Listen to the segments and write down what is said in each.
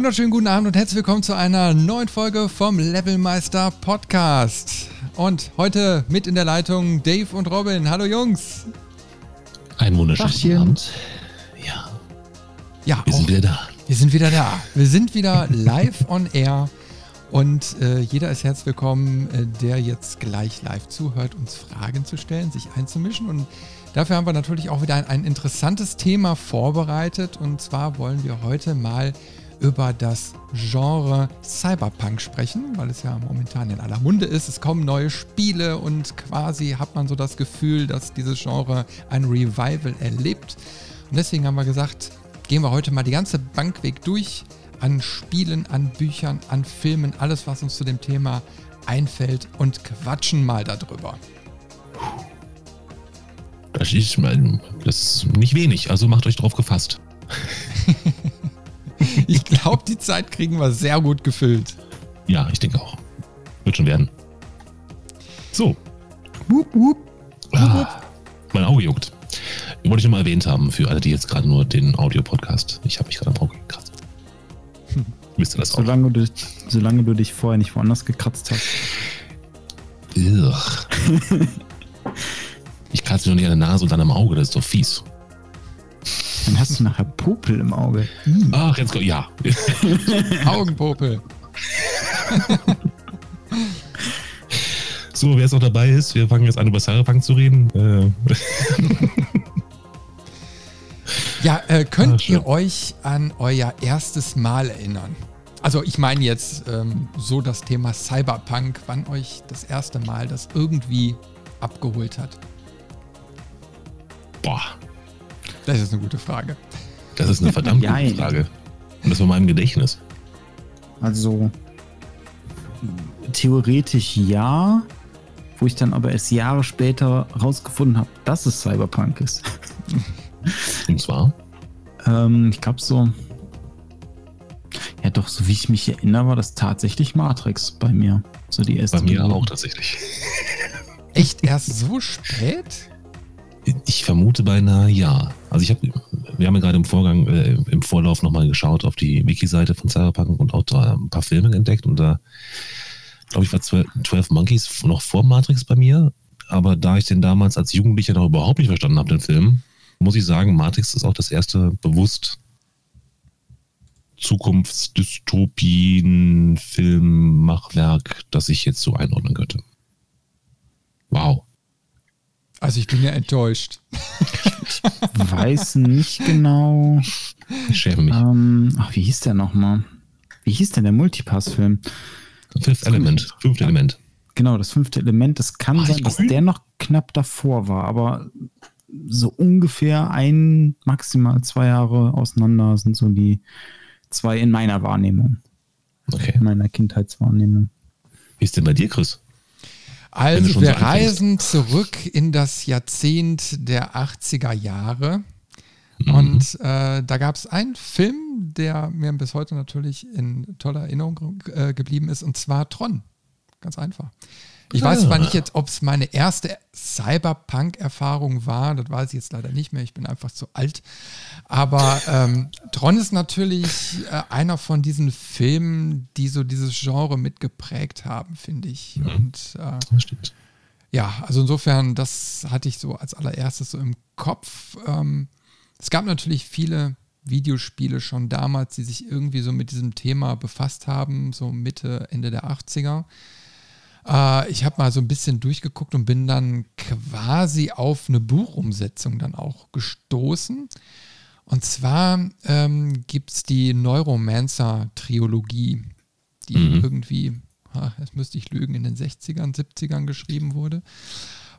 wunderschönen guten Abend und herzlich willkommen zu einer neuen Folge vom Levelmeister Podcast. Und heute mit in der Leitung Dave und Robin. Hallo Jungs. Einen wunderschönen Abend. Ja. Ja, wir sind wieder da. Wir sind wieder da. Wir sind wieder live on air. Und äh, jeder ist herzlich willkommen, äh, der jetzt gleich live zuhört, uns Fragen zu stellen, sich einzumischen. Und dafür haben wir natürlich auch wieder ein, ein interessantes Thema vorbereitet. Und zwar wollen wir heute mal über das Genre Cyberpunk sprechen, weil es ja momentan in aller Munde ist. Es kommen neue Spiele und quasi hat man so das Gefühl, dass dieses Genre ein Revival erlebt. Und deswegen haben wir gesagt, gehen wir heute mal die ganze Bankweg durch an Spielen, an Büchern, an Filmen, alles, was uns zu dem Thema einfällt und quatschen mal darüber. Das ist, das ist nicht wenig, also macht euch drauf gefasst. ich glaube, die Zeit kriegen wir sehr gut gefüllt. Ja, ich denke auch. Wird schon werden. So. Wupp, wupp. Ah, mein Auge juckt. Wollte ich nochmal erwähnt haben für alle, die jetzt gerade nur den Audio-Podcast. Ich habe mich gerade am Auge gekratzt. Hm. Wisst ihr das solange auch? Du, solange du dich vorher nicht woanders gekratzt hast. ich kratze mich noch nicht an der Nase und dann am Auge, das ist doch fies. Dann hast du nachher Popel im Auge. Hm. Ach, jetzt kommt, ja. Augenpopel. so, wer jetzt noch dabei ist, wir fangen jetzt an, über Cyberpunk zu reden. Äh. ja, äh, könnt Ach, ihr euch an euer erstes Mal erinnern? Also ich meine jetzt ähm, so das Thema Cyberpunk, wann euch das erste Mal das irgendwie abgeholt hat. Boah, das ist eine gute Frage. Das ist eine verdammt gute Frage. Und das war meinem Gedächtnis. Also theoretisch ja, wo ich dann aber erst Jahre später rausgefunden habe, dass es Cyberpunk ist. Und zwar? Ähm, ich glaube so. Ja, doch, so wie ich mich erinnere, war das tatsächlich Matrix bei mir. So die erste. Bei mir auch tatsächlich. Echt erst so spät? Ich vermute beinahe ja. Also ich habe, wir haben ja gerade im Vorgang, äh, im Vorlauf nochmal geschaut auf die Wiki-Seite von Cyberpunk und auch da ein paar Filme entdeckt und da, glaube ich, war 12, 12 Monkeys noch vor Matrix bei mir. Aber da ich den damals als Jugendlicher noch überhaupt nicht verstanden habe, den Film, muss ich sagen, Matrix ist auch das erste bewusst Zukunftsdystopien-Filmmachwerk, das ich jetzt so einordnen könnte. Wow. Also ich bin ja enttäuscht. Weiß nicht genau. Ich schäme mich. Ähm, ach, wie hieß der nochmal? Wie hieß denn der Multipass-Film? Fifth Element. Fünfte Element. Genau, das fünfte Element. Das kann ach, sein, dass der noch knapp davor war, aber so ungefähr ein, maximal zwei Jahre auseinander sind so die zwei in meiner Wahrnehmung. Okay. In meiner Kindheitswahrnehmung. Wie ist denn bei dir, Chris? Also wir so reisen zurück in das Jahrzehnt der 80er Jahre. Mhm. Und äh, da gab es einen Film, der mir bis heute natürlich in toller Erinnerung äh, geblieben ist, und zwar Tron. Ganz einfach. Ich weiß zwar nicht jetzt, ob es meine erste Cyberpunk-Erfahrung war, das weiß ich jetzt leider nicht mehr, ich bin einfach zu alt. Aber ähm, Tron ist natürlich äh, einer von diesen Filmen, die so dieses Genre mitgeprägt haben, finde ich. Mhm. Und äh, stimmt. ja, also insofern, das hatte ich so als allererstes so im Kopf. Ähm, es gab natürlich viele Videospiele schon damals, die sich irgendwie so mit diesem Thema befasst haben, so Mitte, Ende der 80er. Äh, ich habe mal so ein bisschen durchgeguckt und bin dann quasi auf eine Buchumsetzung dann auch gestoßen. Und zwar ähm, gibt es die Neuromancer-Triologie, die mhm. irgendwie, jetzt müsste ich lügen, in den 60ern, 70ern geschrieben wurde.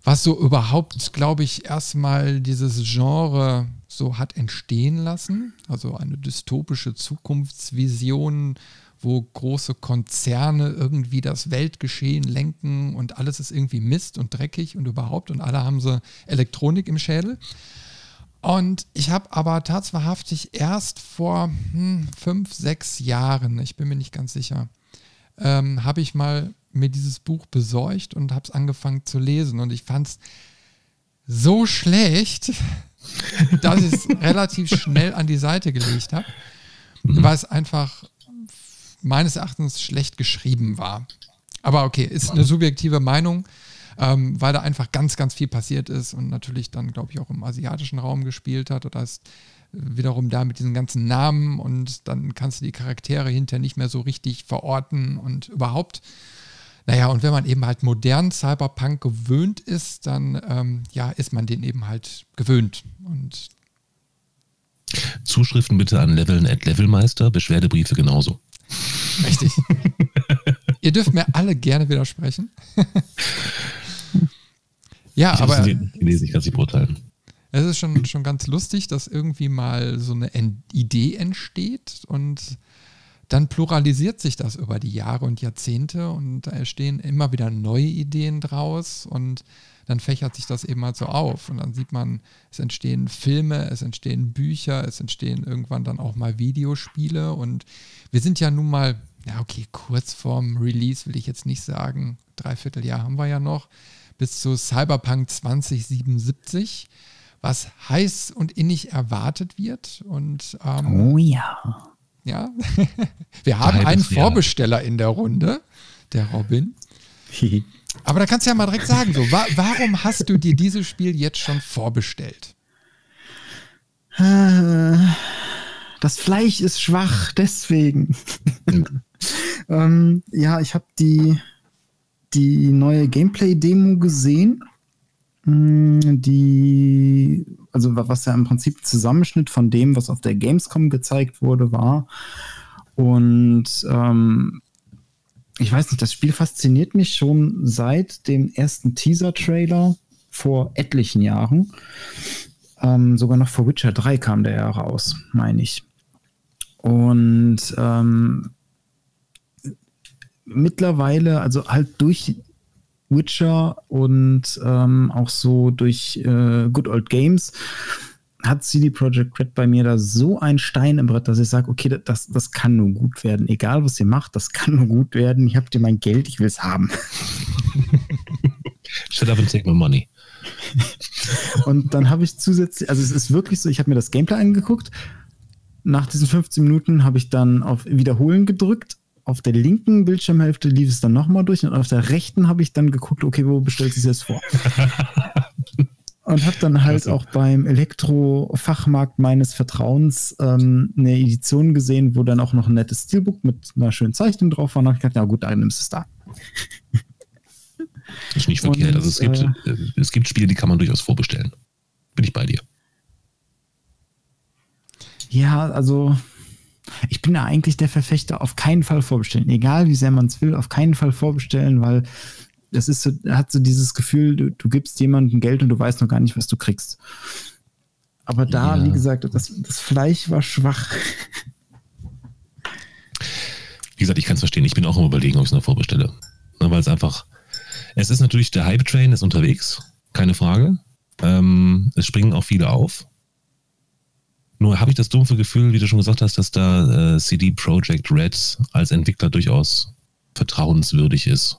Was so überhaupt, glaube ich, erstmal dieses Genre so hat entstehen lassen. Also eine dystopische Zukunftsvision wo große Konzerne irgendwie das Weltgeschehen lenken und alles ist irgendwie Mist und dreckig und überhaupt und alle haben so Elektronik im Schädel. Und ich habe aber tatsächlich erst vor hm, fünf, sechs Jahren, ich bin mir nicht ganz sicher, ähm, habe ich mal mir dieses Buch besorgt und habe es angefangen zu lesen. Und ich fand es so schlecht, dass ich es relativ schnell an die Seite gelegt habe, mhm. weil es einfach meines Erachtens schlecht geschrieben war. Aber okay, ist eine subjektive Meinung, ähm, weil da einfach ganz, ganz viel passiert ist und natürlich dann, glaube ich, auch im asiatischen Raum gespielt hat. Oder ist wiederum da mit diesen ganzen Namen und dann kannst du die Charaktere hinterher nicht mehr so richtig verorten und überhaupt. Naja, und wenn man eben halt modern Cyberpunk gewöhnt ist, dann ähm, ja, ist man den eben halt gewöhnt. Und Zuschriften bitte an Leveln at Levelmeister, Beschwerdebriefe genauso. Richtig. Ihr dürft mir alle gerne widersprechen. ja, ich aber. Gelesen, ich kann sie beurteilen. Es ist schon, schon ganz lustig, dass irgendwie mal so eine Idee entsteht und dann pluralisiert sich das über die Jahre und Jahrzehnte und da entstehen immer wieder neue Ideen draus und dann fächert sich das eben halt so auf und dann sieht man, es entstehen Filme, es entstehen Bücher, es entstehen irgendwann dann auch mal Videospiele und wir sind ja nun mal, ja okay, kurz vorm Release will ich jetzt nicht sagen, dreiviertel Jahr haben wir ja noch, bis zu Cyberpunk 2077 was heiß und innig erwartet wird. Und, ähm, oh ja. Ja, wir haben einen Vorbesteller in der Runde, der Robin. Aber da kannst du ja mal direkt sagen, so, wa warum hast du dir dieses Spiel jetzt schon vorbestellt? Das Fleisch ist schwach, deswegen. ähm, ja, ich habe die, die neue Gameplay-Demo gesehen hm, die, also was ja im Prinzip Zusammenschnitt von dem, was auf der Gamescom gezeigt wurde, war. Und ähm, ich weiß nicht, das Spiel fasziniert mich schon seit dem ersten Teaser-Trailer vor etlichen Jahren. Ähm, sogar noch vor Witcher 3 kam der ja raus, meine ich. Und ähm, mittlerweile, also halt durch Witcher und ähm, auch so durch äh, Good Old Games hat CD Projekt Red bei mir da so ein Stein im Brett, dass ich sage, okay, das, das kann nur gut werden. Egal, was ihr macht, das kann nur gut werden. Ich habt ihr mein Geld, ich will es haben. Shut up and take my money. und dann habe ich zusätzlich, also es ist wirklich so, ich habe mir das Gameplay angeguckt. Nach diesen 15 Minuten habe ich dann auf Wiederholen gedrückt auf der linken Bildschirmhälfte lief es dann nochmal durch und auf der rechten habe ich dann geguckt, okay, wo bestellt sich das vor? und habe dann halt Klasse. auch beim Elektrofachmarkt meines Vertrauens ähm, eine Edition gesehen, wo dann auch noch ein nettes Steelbook mit einer schönen Zeichnung drauf war. Und habe ich gedacht, ja gut, dann nimmst du es da. Ist nicht verkehrt. Und, also es gibt, äh, es gibt Spiele, die kann man durchaus vorbestellen. Bin ich bei dir. Ja, also ich bin da eigentlich der Verfechter, auf keinen Fall vorbestellen. Egal wie sehr man es will, auf keinen Fall vorbestellen, weil das ist so, hat so dieses Gefühl, du, du, gibst jemandem Geld und du weißt noch gar nicht, was du kriegst. Aber da, ja. wie gesagt, das, das Fleisch war schwach. Wie gesagt, ich kann es verstehen. Ich bin auch im Überlegen, ob ich es noch vorbestelle. Ne, weil es einfach, es ist natürlich, der Hype-Train ist unterwegs, keine Frage. Ähm, es springen auch viele auf. Nur habe ich das dumpfe Gefühl, wie du schon gesagt hast, dass da äh, CD Projekt Red als Entwickler durchaus vertrauenswürdig ist.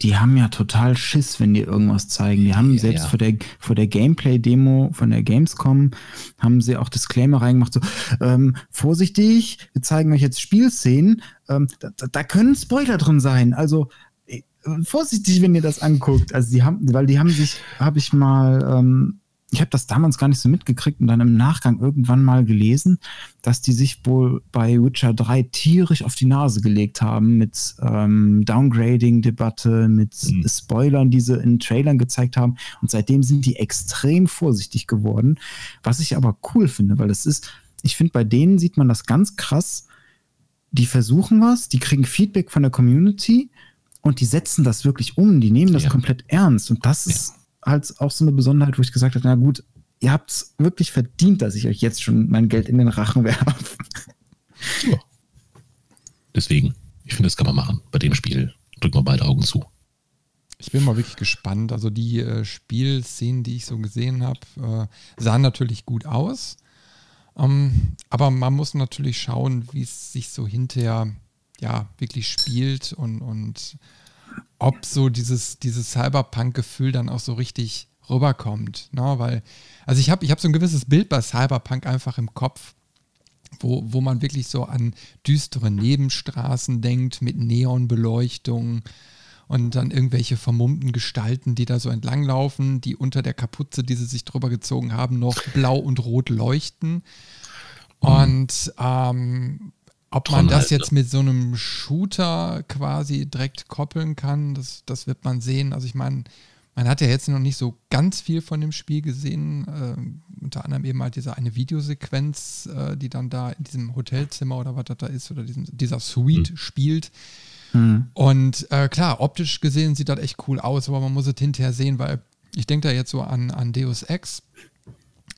Die haben ja total Schiss, wenn die irgendwas zeigen. Die haben ja, selbst ja. vor der, vor der Gameplay-Demo von der Gamescom, haben sie auch Disclaimer reingemacht, so, ähm, vorsichtig, wir zeigen euch jetzt Spielszenen, ähm, da, da, können Spoiler drin sein. Also äh, vorsichtig, wenn ihr das anguckt. Also die haben, weil die haben sich, habe ich mal ähm, ich habe das damals gar nicht so mitgekriegt und dann im Nachgang irgendwann mal gelesen, dass die sich wohl bei Witcher 3 tierisch auf die Nase gelegt haben mit ähm, Downgrading-Debatte, mit mhm. Spoilern, die sie in Trailern gezeigt haben. Und seitdem sind die extrem vorsichtig geworden, was ich aber cool finde, weil das ist, ich finde, bei denen sieht man das ganz krass. Die versuchen was, die kriegen Feedback von der Community und die setzen das wirklich um, die nehmen das ja. komplett ernst. Und das ist halt auch so eine Besonderheit, wo ich gesagt habe, na gut, ihr habt es wirklich verdient, dass ich euch jetzt schon mein Geld in den Rachen werfe. Ja. Deswegen, ich finde, das kann man machen. Bei dem Spiel drücken wir beide Augen zu. Ich bin mal wirklich gespannt. Also die äh, Spielszenen, die ich so gesehen habe, äh, sahen natürlich gut aus. Ähm, aber man muss natürlich schauen, wie es sich so hinterher ja wirklich spielt und, und ob so dieses, dieses Cyberpunk-Gefühl dann auch so richtig rüberkommt. Ne? Weil, also ich habe ich hab so ein gewisses Bild bei Cyberpunk einfach im Kopf. wo, wo man wirklich so an düstere Nebenstraßen denkt mit Neonbeleuchtung und dann irgendwelche vermummten Gestalten, die da so entlanglaufen, die unter der Kapuze, die sie sich drüber gezogen haben, noch blau und rot leuchten. Und ähm, ob man das jetzt mit so einem Shooter quasi direkt koppeln kann, das, das wird man sehen. Also ich meine, man hat ja jetzt noch nicht so ganz viel von dem Spiel gesehen. Äh, unter anderem eben halt diese eine Videosequenz, äh, die dann da in diesem Hotelzimmer oder was das da ist, oder diesem, dieser Suite mhm. spielt. Mhm. Und äh, klar, optisch gesehen sieht das echt cool aus, aber man muss es hinterher sehen, weil ich denke da jetzt so an, an Deus Ex.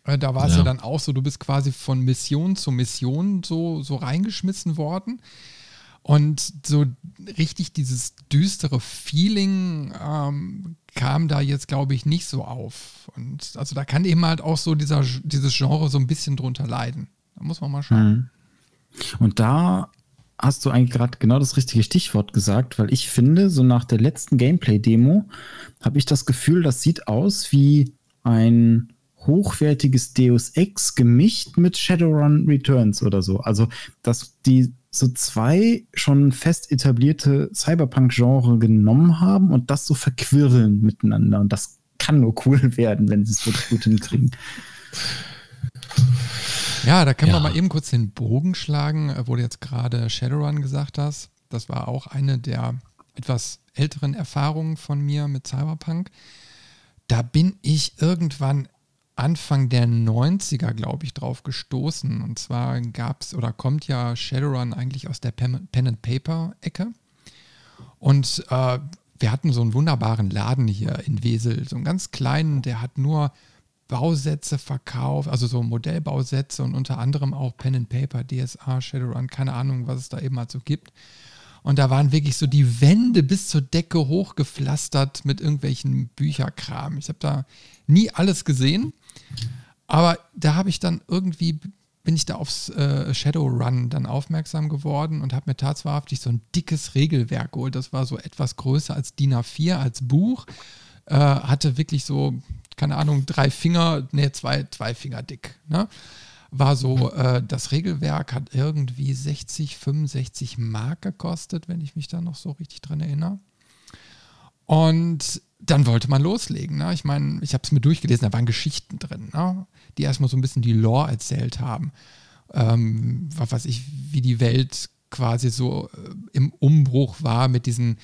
Äh, da war es ja. ja. dann auch so, du bist quasi von Mission zu Mission so, so reingeschmissen worden. Und so richtig dieses düstere Feeling ähm, kam da jetzt, glaube ich, nicht so auf. Und also da kann eben halt auch so dieser, dieses Genre so ein bisschen drunter leiden. Da muss man mal schauen. Mhm. Und da hast du eigentlich gerade genau das richtige Stichwort gesagt, weil ich finde, so nach der letzten Gameplay-Demo habe ich das Gefühl, das sieht aus wie ein hochwertiges Deus Ex gemischt mit Shadowrun Returns oder so. Also, dass die so zwei schon fest etablierte Cyberpunk-Genre genommen haben und das so verquirlen miteinander. Und das kann nur cool werden, wenn sie es wirklich gut hinkriegen. Ja, da können ja. wir mal eben kurz den Bogen schlagen, äh, wo du jetzt gerade Shadowrun gesagt hast. Das war auch eine der etwas älteren Erfahrungen von mir mit Cyberpunk. Da bin ich irgendwann Anfang der 90er, glaube ich, drauf gestoßen. Und zwar gab es oder kommt ja Shadowrun eigentlich aus der Pen and Paper Ecke. Und äh, wir hatten so einen wunderbaren Laden hier in Wesel, so einen ganz kleinen, der hat nur Bausätze verkauft, also so Modellbausätze und unter anderem auch Pen and Paper, DSA, Shadowrun, keine Ahnung, was es da eben halt so gibt. Und da waren wirklich so die Wände bis zur Decke hochgepflastert mit irgendwelchen Bücherkram. Ich habe da nie alles gesehen, aber da habe ich dann irgendwie, bin ich da aufs äh, Shadowrun dann aufmerksam geworden und habe mir tatsächlich so ein dickes Regelwerk geholt. Das war so etwas größer als DIN A4, als Buch. Äh, hatte wirklich so keine Ahnung, drei Finger, nee, zwei, zwei Finger dick. Ne? War so, äh, das Regelwerk hat irgendwie 60, 65 Mark gekostet, wenn ich mich da noch so richtig dran erinnere. Und dann wollte man loslegen. Ne? Ich meine, ich habe es mir durchgelesen, da waren Geschichten drin, ne? die erstmal so ein bisschen die Lore erzählt haben. Ähm, was weiß ich, wie die Welt quasi so äh, im Umbruch war mit diesen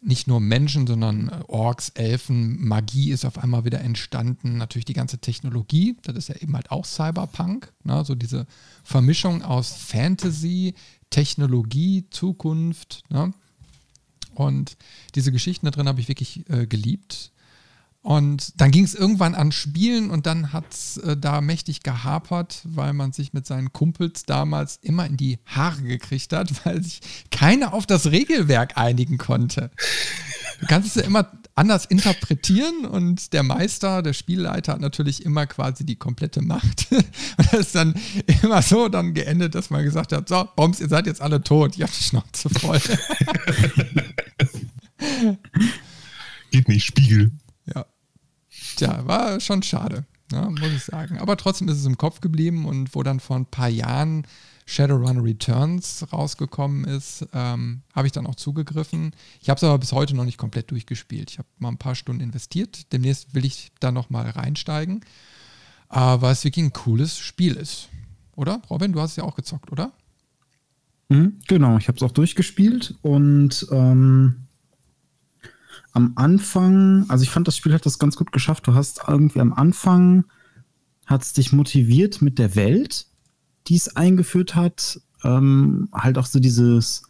nicht nur Menschen, sondern äh, Orks, Elfen, Magie ist auf einmal wieder entstanden. Natürlich die ganze Technologie, das ist ja eben halt auch Cyberpunk. Ne? So diese Vermischung aus Fantasy, Technologie, Zukunft. Ne? Und diese Geschichten da drin habe ich wirklich äh, geliebt. Und dann ging es irgendwann an Spielen und dann hat es äh, da mächtig gehapert, weil man sich mit seinen Kumpels damals immer in die Haare gekriegt hat, weil sich keiner auf das Regelwerk einigen konnte. Du kannst es ja immer anders interpretieren und der Meister, der Spielleiter hat natürlich immer quasi die komplette Macht. Und das ist dann immer so dann geendet, dass man gesagt hat, so, Bombs, ihr seid jetzt alle tot, ihr habt die Schnauze voll. Geht nicht, Spiegel. Ja. Tja, war schon schade, ne, muss ich sagen. Aber trotzdem ist es im Kopf geblieben und wo dann vor ein paar Jahren Shadowrun Returns rausgekommen ist, ähm, habe ich dann auch zugegriffen. Ich habe es aber bis heute noch nicht komplett durchgespielt. Ich habe mal ein paar Stunden investiert. Demnächst will ich da noch mal reinsteigen, aber es wirklich ein cooles Spiel ist. Oder? Robin, du hast es ja auch gezockt, oder? Mhm, genau, ich habe es auch durchgespielt und ähm, am Anfang, also ich fand, das Spiel hat das ganz gut geschafft. Du hast irgendwie am Anfang, hat es dich motiviert mit der Welt, die es eingeführt hat. Ähm, halt auch so dieses,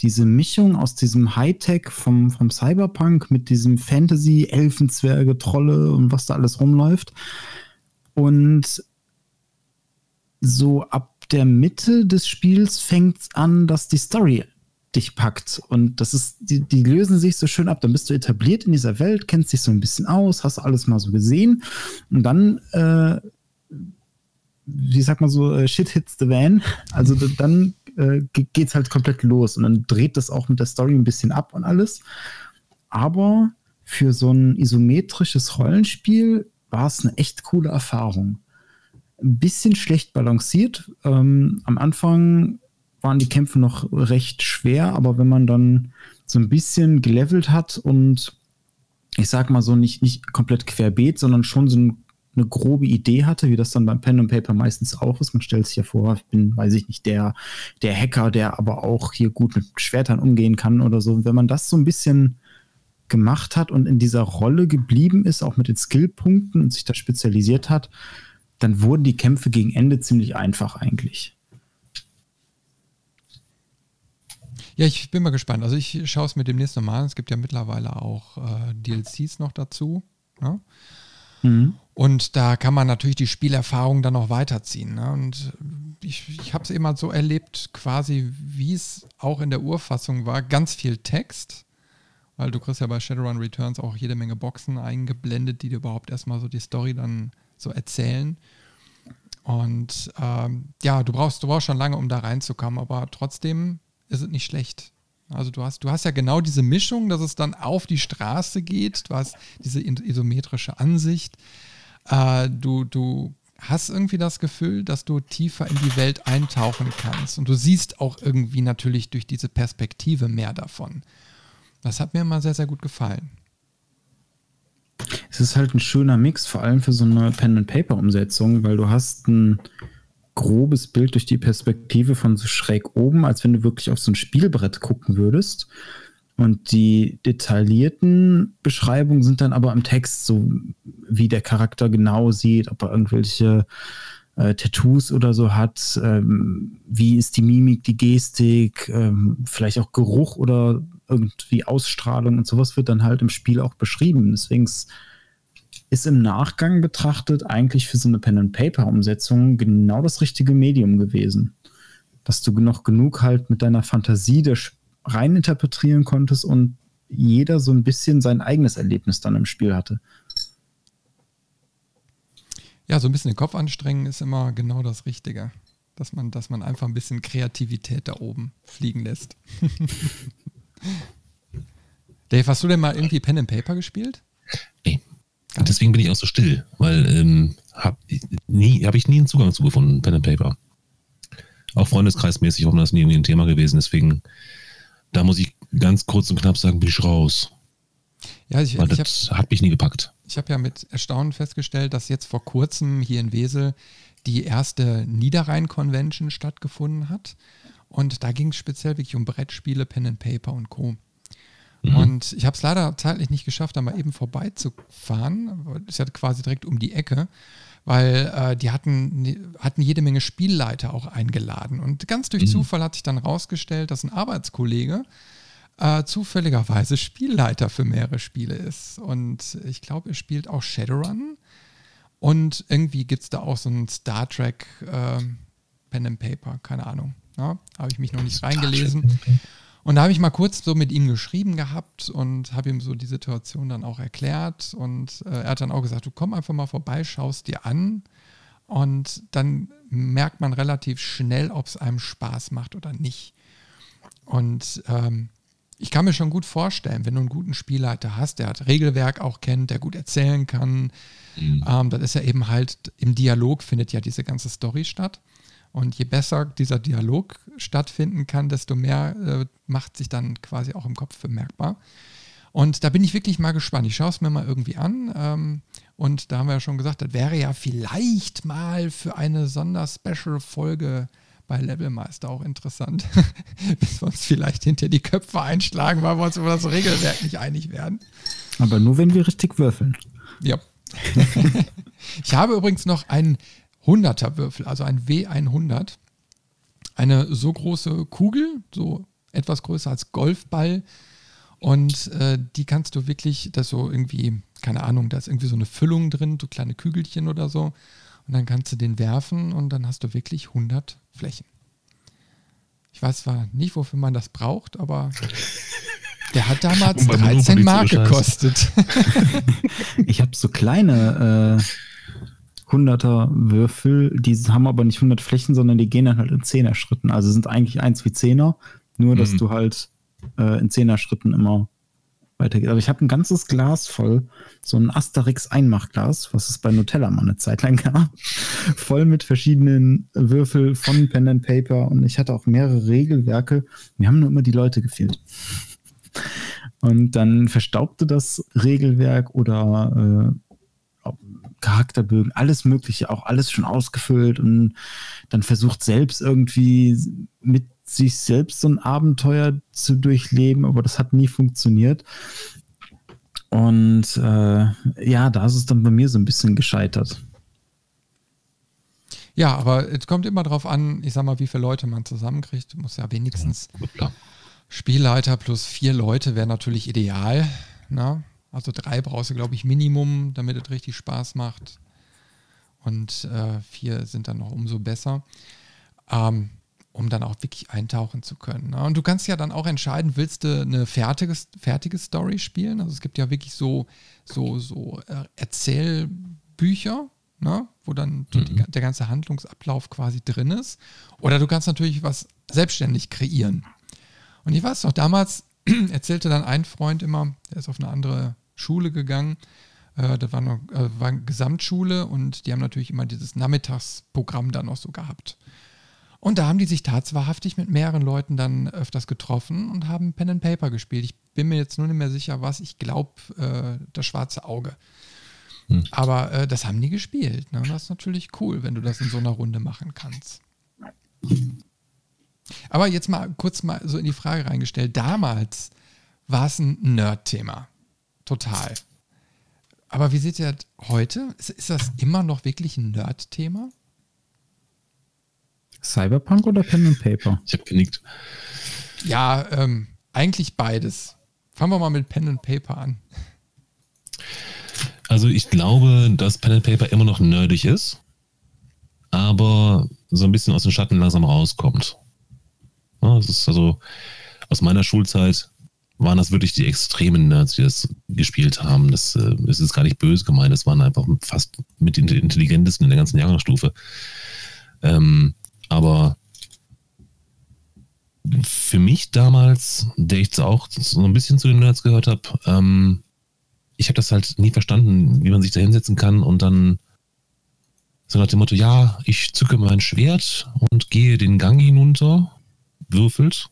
diese Mischung aus diesem Hightech vom, vom Cyberpunk mit diesem Fantasy, Elfenzwerge, Trolle und was da alles rumläuft. Und so ab der Mitte des Spiels fängt es an, dass die Story dich packt. Und das ist, die, die lösen sich so schön ab. Dann bist du etabliert in dieser Welt, kennst dich so ein bisschen aus, hast alles mal so gesehen. Und dann, äh, wie sagt man so, äh, shit hits the van. Also dann äh, geht's halt komplett los. Und dann dreht das auch mit der Story ein bisschen ab und alles. Aber für so ein isometrisches Rollenspiel war es eine echt coole Erfahrung. ein bisschen schlecht balanciert. Ähm, am Anfang waren die Kämpfe noch recht schwer, aber wenn man dann so ein bisschen gelevelt hat und ich sag mal so nicht, nicht komplett querbeet, sondern schon so ein, eine grobe Idee hatte, wie das dann beim Pen and Paper meistens auch ist. Man stellt sich ja vor, ich bin, weiß ich nicht, der, der Hacker, der aber auch hier gut mit Schwertern umgehen kann oder so. Wenn man das so ein bisschen gemacht hat und in dieser Rolle geblieben ist, auch mit den Skillpunkten und sich da spezialisiert hat, dann wurden die Kämpfe gegen Ende ziemlich einfach eigentlich. Ja, ich bin mal gespannt. Also ich schaue es mir demnächst nochmal an. Es gibt ja mittlerweile auch äh, DLCs noch dazu. Ne? Mhm. Und da kann man natürlich die Spielerfahrung dann noch weiterziehen. Ne? Und ich, ich habe es immer so erlebt, quasi wie es auch in der Urfassung war. Ganz viel Text, weil du kriegst ja bei Shadowrun Returns auch jede Menge Boxen eingeblendet, die dir überhaupt erstmal so die Story dann so erzählen. Und ähm, ja, du brauchst, du brauchst schon lange, um da reinzukommen, aber trotzdem ist es nicht schlecht. Also du hast, du hast ja genau diese Mischung, dass es dann auf die Straße geht, du hast diese isometrische Ansicht. Äh, du, du hast irgendwie das Gefühl, dass du tiefer in die Welt eintauchen kannst. Und du siehst auch irgendwie natürlich durch diese Perspektive mehr davon. Das hat mir immer sehr, sehr gut gefallen. Es ist halt ein schöner Mix, vor allem für so eine Pen-and-Paper-Umsetzung, weil du hast ein grobes Bild durch die Perspektive von so schräg oben, als wenn du wirklich auf so ein Spielbrett gucken würdest. Und die detaillierten Beschreibungen sind dann aber im Text, so wie der Charakter genau sieht, ob er irgendwelche äh, Tattoos oder so hat, ähm, wie ist die Mimik, die Gestik, ähm, vielleicht auch Geruch oder irgendwie Ausstrahlung und sowas wird dann halt im Spiel auch beschrieben. Deswegen ist ist im Nachgang betrachtet eigentlich für so eine Pen-and-Paper-Umsetzung genau das richtige Medium gewesen. Dass du noch genug halt mit deiner Fantasie da rein interpretieren konntest und jeder so ein bisschen sein eigenes Erlebnis dann im Spiel hatte. Ja, so ein bisschen den Kopf anstrengen ist immer genau das Richtige. Dass man, dass man einfach ein bisschen Kreativität da oben fliegen lässt. Dave, hast du denn mal irgendwie Pen and Paper gespielt? Nee. Und deswegen bin ich auch so still, weil ähm, habe hab ich nie einen Zugang zu gefunden, Pen and Paper. Auch freundeskreismäßig war das nie irgendwie ein Thema gewesen. Deswegen, da muss ich ganz kurz und knapp sagen, bin ich raus. Ja, ich, weil ich das hab, hat mich nie gepackt. Ich habe ja mit Erstaunen festgestellt, dass jetzt vor kurzem hier in Wesel die erste Niederrhein-Convention stattgefunden hat. Und da ging es speziell wirklich um Brettspiele, Pen and Paper und Co. Mhm. Und ich habe es leider zeitlich nicht geschafft, da mal eben vorbeizufahren. Das ist ja quasi direkt um die Ecke, weil äh, die hatten, hatten jede Menge Spielleiter auch eingeladen. Und ganz durch mhm. Zufall hat sich dann rausgestellt, dass ein Arbeitskollege äh, zufälligerweise Spielleiter für mehrere Spiele ist. Und ich glaube, er spielt auch Shadowrun. Und irgendwie gibt es da auch so ein Star Trek äh, Pen and Paper, keine Ahnung. Ja, Habe ich mich noch nicht reingelesen. Und da habe ich mal kurz so mit ihm geschrieben gehabt und habe ihm so die Situation dann auch erklärt. Und äh, er hat dann auch gesagt, du komm einfach mal vorbei, schaust dir an. Und dann merkt man relativ schnell, ob es einem Spaß macht oder nicht. Und ähm, ich kann mir schon gut vorstellen, wenn du einen guten Spielleiter hast, der hat Regelwerk auch kennt, der gut erzählen kann, mhm. ähm, dann ist ja eben halt im Dialog findet ja diese ganze Story statt. Und je besser dieser Dialog stattfinden kann, desto mehr äh, macht sich dann quasi auch im Kopf bemerkbar. Und da bin ich wirklich mal gespannt. Ich schaue es mir mal irgendwie an. Ähm, und da haben wir ja schon gesagt, das wäre ja vielleicht mal für eine Sonderspecial-Folge bei Levelmeister auch interessant, bis wir uns vielleicht hinter die Köpfe einschlagen, weil wir uns über das Regelwerk nicht einig werden. Aber nur, wenn wir richtig würfeln. Ja. ich habe übrigens noch einen 100er Würfel, also ein W100. Eine so große Kugel, so etwas größer als Golfball. Und äh, die kannst du wirklich, das so irgendwie, keine Ahnung, da ist irgendwie so eine Füllung drin, so kleine Kügelchen oder so. Und dann kannst du den werfen und dann hast du wirklich 100 Flächen. Ich weiß zwar nicht, wofür man das braucht, aber der hat damals 13 Mark gekostet. ich habe so kleine äh, 100er Würfel, die haben aber nicht 100 Flächen, sondern die gehen dann halt in 10er Schritten. Also sind eigentlich eins wie 10er, nur dass mhm. du halt äh, in 10er Schritten immer weitergeht. Aber ich habe ein ganzes Glas voll, so ein Asterix-Einmachglas, was es bei Nutella mal eine Zeit lang gab, voll mit verschiedenen Würfel von Pen and Paper und ich hatte auch mehrere Regelwerke. Mir haben nur immer die Leute gefehlt. Und dann verstaubte das Regelwerk oder äh, Charakterbögen, alles Mögliche, auch alles schon ausgefüllt und dann versucht selbst irgendwie mit sich selbst so ein Abenteuer zu durchleben, aber das hat nie funktioniert. Und äh, ja, da ist es dann bei mir so ein bisschen gescheitert. Ja, aber es kommt immer darauf an, ich sag mal, wie viele Leute man zusammenkriegt. Muss ja wenigstens ja, Spielleiter plus vier Leute wäre natürlich ideal. Ne? Also drei brauchst du, glaube ich, Minimum, damit es richtig Spaß macht. Und äh, vier sind dann noch umso besser. Ähm, um dann auch wirklich eintauchen zu können. Ne? Und du kannst ja dann auch entscheiden, willst du eine fertige, fertige Story spielen? Also es gibt ja wirklich so, so, so äh, Erzählbücher, ne? wo dann mhm. die, der ganze Handlungsablauf quasi drin ist. Oder du kannst natürlich was selbstständig kreieren. Und ich weiß noch, damals erzählte dann ein Freund immer, der ist auf eine andere Schule gegangen, äh, da war, noch, äh, war Gesamtschule und die haben natürlich immer dieses Nachmittagsprogramm dann noch so gehabt. Und da haben die sich tatsächlich mit mehreren Leuten dann öfters getroffen und haben Pen and Paper gespielt. Ich bin mir jetzt nur nicht mehr sicher, was. Ich glaube, äh, das schwarze Auge. Hm. Aber äh, das haben die gespielt. Ne? Das ist natürlich cool, wenn du das in so einer Runde machen kannst. Aber jetzt mal kurz mal so in die Frage reingestellt. Damals war es ein Nerd-Thema. Total. Aber wie seht ihr das heute? Ist, ist das immer noch wirklich ein Nerd-Thema? Cyberpunk oder Pen and Paper? Ich habe genickt. Ja, ähm, eigentlich beides. Fangen wir mal mit Pen and Paper an. Also ich glaube, dass Pen and Paper immer noch nerdig ist, aber so ein bisschen aus den Schatten langsam rauskommt. Ja, das ist also aus meiner Schulzeit waren das wirklich die extremen Nerds, die das gespielt haben. Das, äh, das ist gar nicht böse gemeint, das waren einfach fast mit den intelligentesten in der ganzen Jahrgangsstufe. Ähm, aber für mich damals, der ich auch so ein bisschen zu den Nerds gehört habe, ähm, ich habe das halt nie verstanden, wie man sich da hinsetzen kann und dann so nach dem Motto, ja, ich zücke mein Schwert und gehe den Gang hinunter, würfelt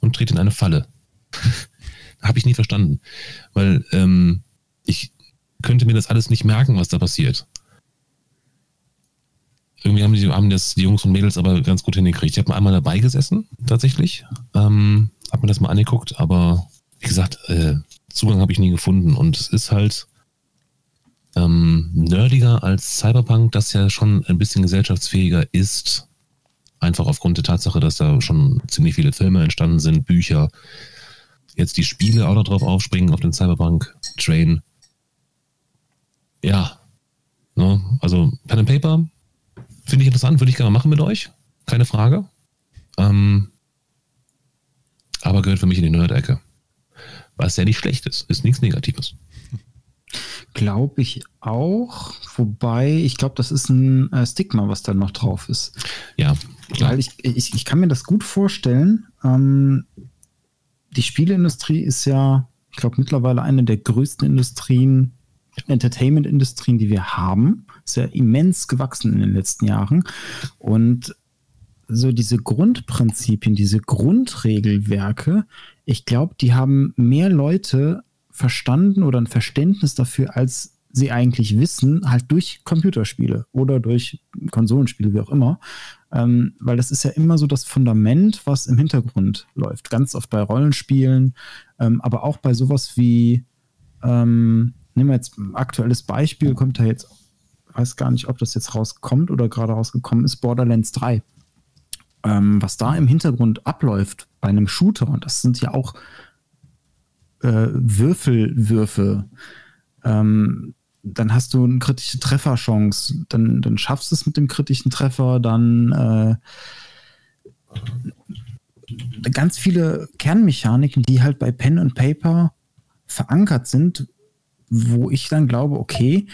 und trete in eine Falle. habe ich nie verstanden, weil ähm, ich könnte mir das alles nicht merken, was da passiert irgendwie haben die, haben das die Jungs und Mädels aber ganz gut hingekriegt. Ich habe mal einmal dabei gesessen, tatsächlich. Ähm, habe mir das mal angeguckt, aber wie gesagt, äh, Zugang habe ich nie gefunden. Und es ist halt ähm, nerdiger als Cyberpunk, das ja schon ein bisschen gesellschaftsfähiger ist. Einfach aufgrund der Tatsache, dass da schon ziemlich viele Filme entstanden sind, Bücher. Jetzt die Spiele auch noch drauf aufspringen auf den Cyberpunk-Train. Ja. Ne? Also Pen and Paper Finde ich interessant, würde ich gerne machen mit euch. Keine Frage. Ähm, aber gehört für mich in die Nerd-Ecke. Was ja nicht schlecht ist, ist nichts Negatives. Glaube ich auch. Wobei, ich glaube, das ist ein äh, Stigma, was da noch drauf ist. Ja. Klar. Weil ich, ich, ich kann mir das gut vorstellen. Ähm, die Spieleindustrie ist ja, ich glaube, mittlerweile eine der größten Industrien Entertainment-Industrien, die wir haben. Ist ja immens gewachsen in den letzten Jahren. Und so diese Grundprinzipien, diese Grundregelwerke, ich glaube, die haben mehr Leute verstanden oder ein Verständnis dafür, als sie eigentlich wissen, halt durch Computerspiele oder durch Konsolenspiele, wie auch immer. Ähm, weil das ist ja immer so das Fundament, was im Hintergrund läuft. Ganz oft bei Rollenspielen, ähm, aber auch bei sowas wie ähm, nehmen wir jetzt ein aktuelles Beispiel, kommt da jetzt, weiß gar nicht, ob das jetzt rauskommt oder gerade rausgekommen ist, Borderlands 3. Ähm, was da im Hintergrund abläuft bei einem Shooter, und das sind ja auch äh, Würfelwürfe, ähm, dann hast du eine kritische Trefferchance, dann, dann schaffst du es mit dem kritischen Treffer, dann äh, ganz viele Kernmechaniken, die halt bei Pen und Paper verankert sind, wo ich dann glaube, okay,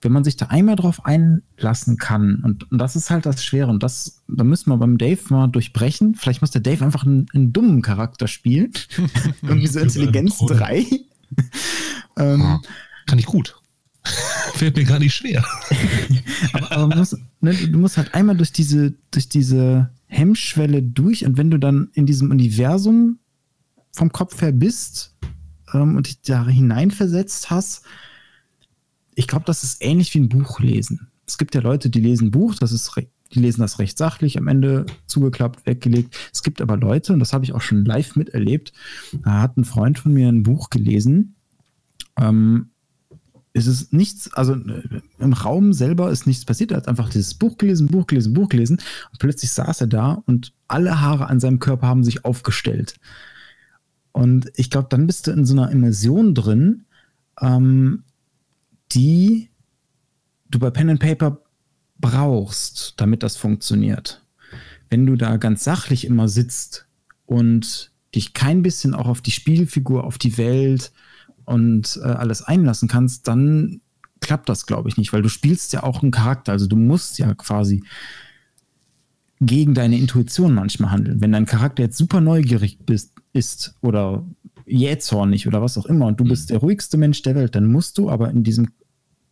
wenn man sich da einmal drauf einlassen kann, und, und das ist halt das Schwere, und das, da müssen wir beim Dave mal durchbrechen. Vielleicht muss der Dave einfach einen, einen dummen Charakter spielen. Irgendwie so Intelligenz 3. ähm, kann ich gut. Fällt mir gar nicht schwer. aber, aber muss, ne, du musst halt einmal durch diese, durch diese Hemmschwelle durch und wenn du dann in diesem Universum vom Kopf her bist ähm, und dich da hineinversetzt hast, ich glaube, das ist ähnlich wie ein Buch lesen. Es gibt ja Leute, die lesen ein Buch, das ist die lesen das recht sachlich, am Ende zugeklappt, weggelegt. Es gibt aber Leute, und das habe ich auch schon live miterlebt, da hat ein Freund von mir ein Buch gelesen. Ähm, es ist nichts, also äh, im Raum selber ist nichts passiert. Er hat einfach dieses Buch gelesen, Buch gelesen, Buch gelesen und plötzlich saß er da und alle Haare an seinem Körper haben sich aufgestellt. Und ich glaube, dann bist du in so einer Immersion drin, ähm, die du bei Pen and Paper brauchst, damit das funktioniert. Wenn du da ganz sachlich immer sitzt und dich kein bisschen auch auf die Spielfigur, auf die Welt und äh, alles einlassen kannst, dann klappt das, glaube ich, nicht, weil du spielst ja auch einen Charakter. Also du musst ja quasi gegen deine Intuition manchmal handeln. Wenn dein Charakter jetzt super neugierig bist, ist oder jähzornig oder was auch immer und du mhm. bist der ruhigste Mensch der Welt, dann musst du aber in diesem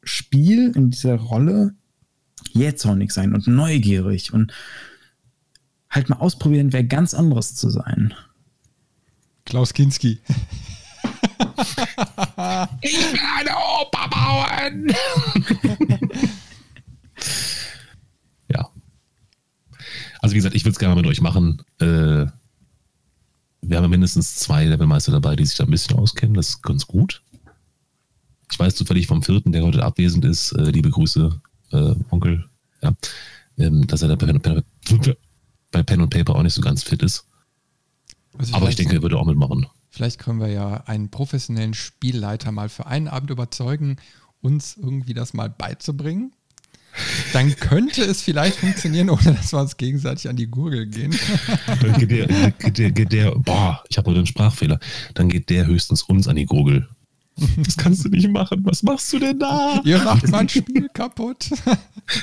Spiel, in dieser Rolle jähzornig sein und neugierig und halt mal ausprobieren, wer ganz anderes zu sein. Klaus Kinski. ich will eine Oper bauen. ja. Also wie gesagt, ich würde es gerne mal mit euch machen. Äh, wir haben ja mindestens zwei Levelmeister dabei, die sich da ein bisschen auskennen. Das ist ganz gut. Ich weiß zufällig vom vierten, der heute abwesend ist, äh, liebe Grüße, äh, Onkel, ja, ähm, dass er da bei Pen, Pen, bei Pen und Paper auch nicht so ganz fit ist. Also Aber ich denke, er würde auch mitmachen. Vielleicht können wir ja einen professionellen Spielleiter mal für einen Abend überzeugen, uns irgendwie das mal beizubringen. Dann könnte es vielleicht funktionieren, ohne dass wir uns gegenseitig an die Gurgel gehen. Dann geht der, geht der, geht der boah, ich habe heute einen Sprachfehler. Dann geht der höchstens uns an die Gurgel. Das kannst du nicht machen. Was machst du denn da? Ihr macht mein Spiel kaputt.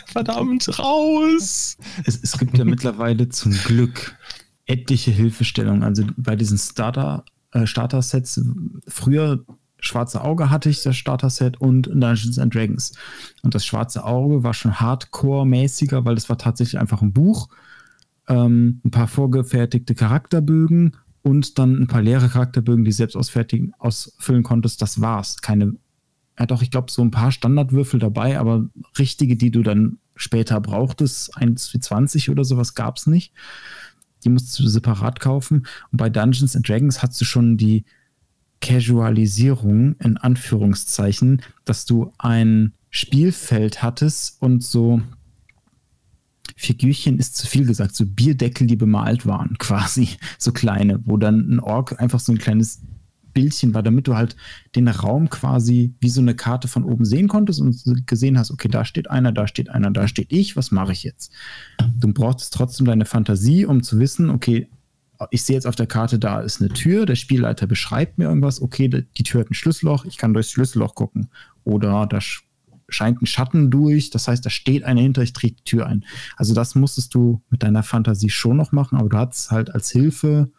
Verdammt, raus! Es, es gibt ja mittlerweile zum Glück etliche Hilfestellungen. Also bei diesen Starter, äh, Starter-Sets, früher Schwarze Auge hatte ich das Starter-Set und Dungeons and Dragons. Und das Schwarze Auge war schon hardcore-mäßiger, weil das war tatsächlich einfach ein Buch, ähm, ein paar vorgefertigte Charakterbögen und dann ein paar leere Charakterbögen, die selbst ausfertigen, ausfüllen konntest. Das war's. Keine, ja doch, ich glaube, so ein paar Standardwürfel dabei, aber richtige, die du dann später brauchtest, 1 wie 20 oder sowas gab es nicht. Die musst du separat kaufen. Und bei Dungeons and Dragons hast du schon die Casualisierung in Anführungszeichen, dass du ein Spielfeld hattest und so Figürchen ist zu viel gesagt, so Bierdeckel, die bemalt waren, quasi, so kleine, wo dann ein Ork einfach so ein kleines Bildchen war, damit du halt den Raum quasi wie so eine Karte von oben sehen konntest und gesehen hast, okay, da steht einer, da steht einer, da steht ich, was mache ich jetzt? Du brauchst trotzdem deine Fantasie, um zu wissen, okay, ich sehe jetzt auf der Karte, da ist eine Tür, der Spielleiter beschreibt mir irgendwas, okay, die Tür hat ein Schlüsselloch, ich kann durchs Schlüsselloch gucken. Oder da scheint ein Schatten durch. Das heißt, da steht einer hinter, ich drehe die Tür ein. Also das musstest du mit deiner Fantasie schon noch machen, aber du hattest halt als Hilfe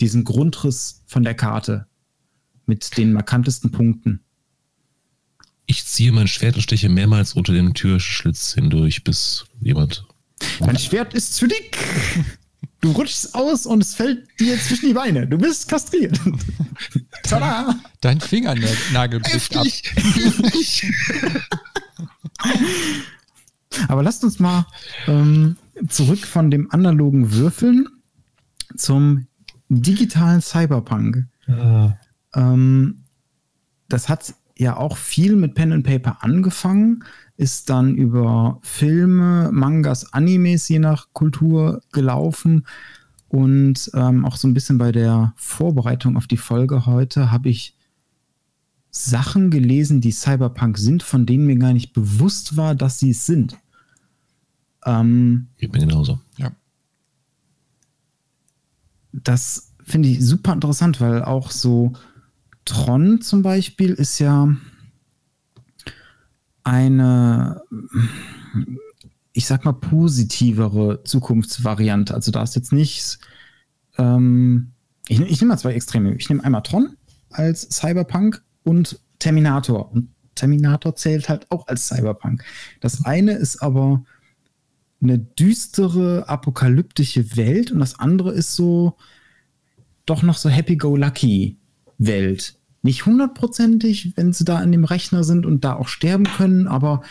diesen Grundriss von der Karte mit den markantesten Punkten. Ich ziehe mein Schwert und steche mehrmals unter den Türschlitz hindurch, bis jemand. Mein Schwert ist zu dick! Du rutschst aus und es fällt dir zwischen die Beine. Du bist kastriert. Tada! Dein Fingernagel bricht ab. Aber lasst uns mal ähm, zurück von dem analogen Würfeln zum digitalen Cyberpunk. Ja. Ähm, das hat ja auch viel mit Pen and Paper angefangen, ist dann über Filme, Mangas, Animes je nach Kultur gelaufen. Und ähm, auch so ein bisschen bei der Vorbereitung auf die Folge heute habe ich Sachen gelesen, die Cyberpunk sind, von denen mir gar nicht bewusst war, dass sie es sind. Ähm, Geht mir genauso. Ja. Das finde ich super interessant, weil auch so Tron zum Beispiel ist ja eine, ich sag mal, positivere Zukunftsvariante. Also da ist jetzt nichts, ähm, ich, ich nehme mal zwei Extreme. Ich nehme einmal Tron als Cyberpunk und Terminator. Und Terminator zählt halt auch als Cyberpunk. Das eine ist aber eine düstere, apokalyptische Welt und das andere ist so doch noch so happy-go-lucky Welt. Nicht hundertprozentig, wenn sie da in dem Rechner sind und da auch sterben können, aber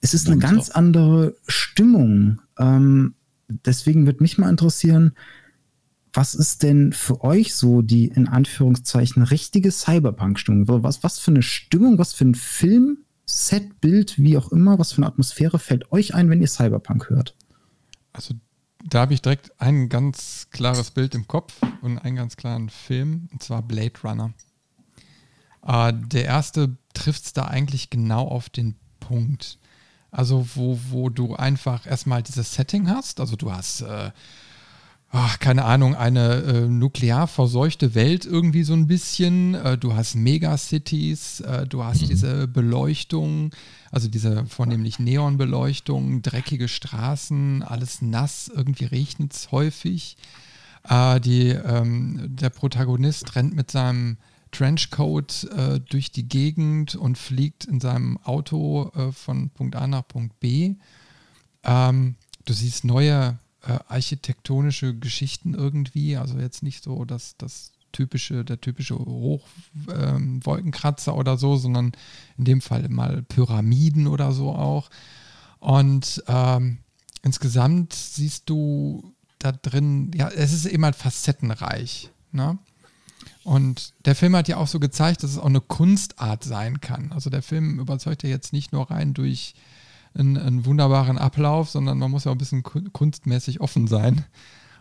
es ist eine ganz andere Stimmung. Ähm, deswegen würde mich mal interessieren, was ist denn für euch so die in Anführungszeichen richtige Cyberpunk-Stimmung? Was, was für eine Stimmung, was für ein Film, Set, Bild, wie auch immer, was für eine Atmosphäre fällt euch ein, wenn ihr Cyberpunk hört? Also da habe ich direkt ein ganz klares Bild im Kopf und einen ganz klaren Film, und zwar Blade Runner. Äh, der erste trifft es da eigentlich genau auf den Punkt. Also wo, wo du einfach erstmal dieses Setting hast, also du hast äh, ach, keine Ahnung, eine äh, nuklear verseuchte Welt irgendwie so ein bisschen. Äh, du hast Megacities, äh, du hast mhm. diese Beleuchtung, also diese vornehmlich Neonbeleuchtung, dreckige Straßen, alles nass, irgendwie regnet es häufig. Äh, die, ähm, der Protagonist rennt mit seinem Trenchcoat äh, durch die Gegend und fliegt in seinem Auto äh, von Punkt A nach Punkt B. Ähm, du siehst neue äh, architektonische Geschichten irgendwie. Also jetzt nicht so dass das typische, der typische Hochwolkenkratzer ähm, oder so, sondern in dem Fall mal Pyramiden oder so auch. Und ähm, insgesamt siehst du da drin, ja, es ist immer facettenreich. Ne? Und der Film hat ja auch so gezeigt, dass es auch eine Kunstart sein kann. Also der Film überzeugt ja jetzt nicht nur rein durch einen, einen wunderbaren Ablauf, sondern man muss ja auch ein bisschen kunstmäßig offen sein,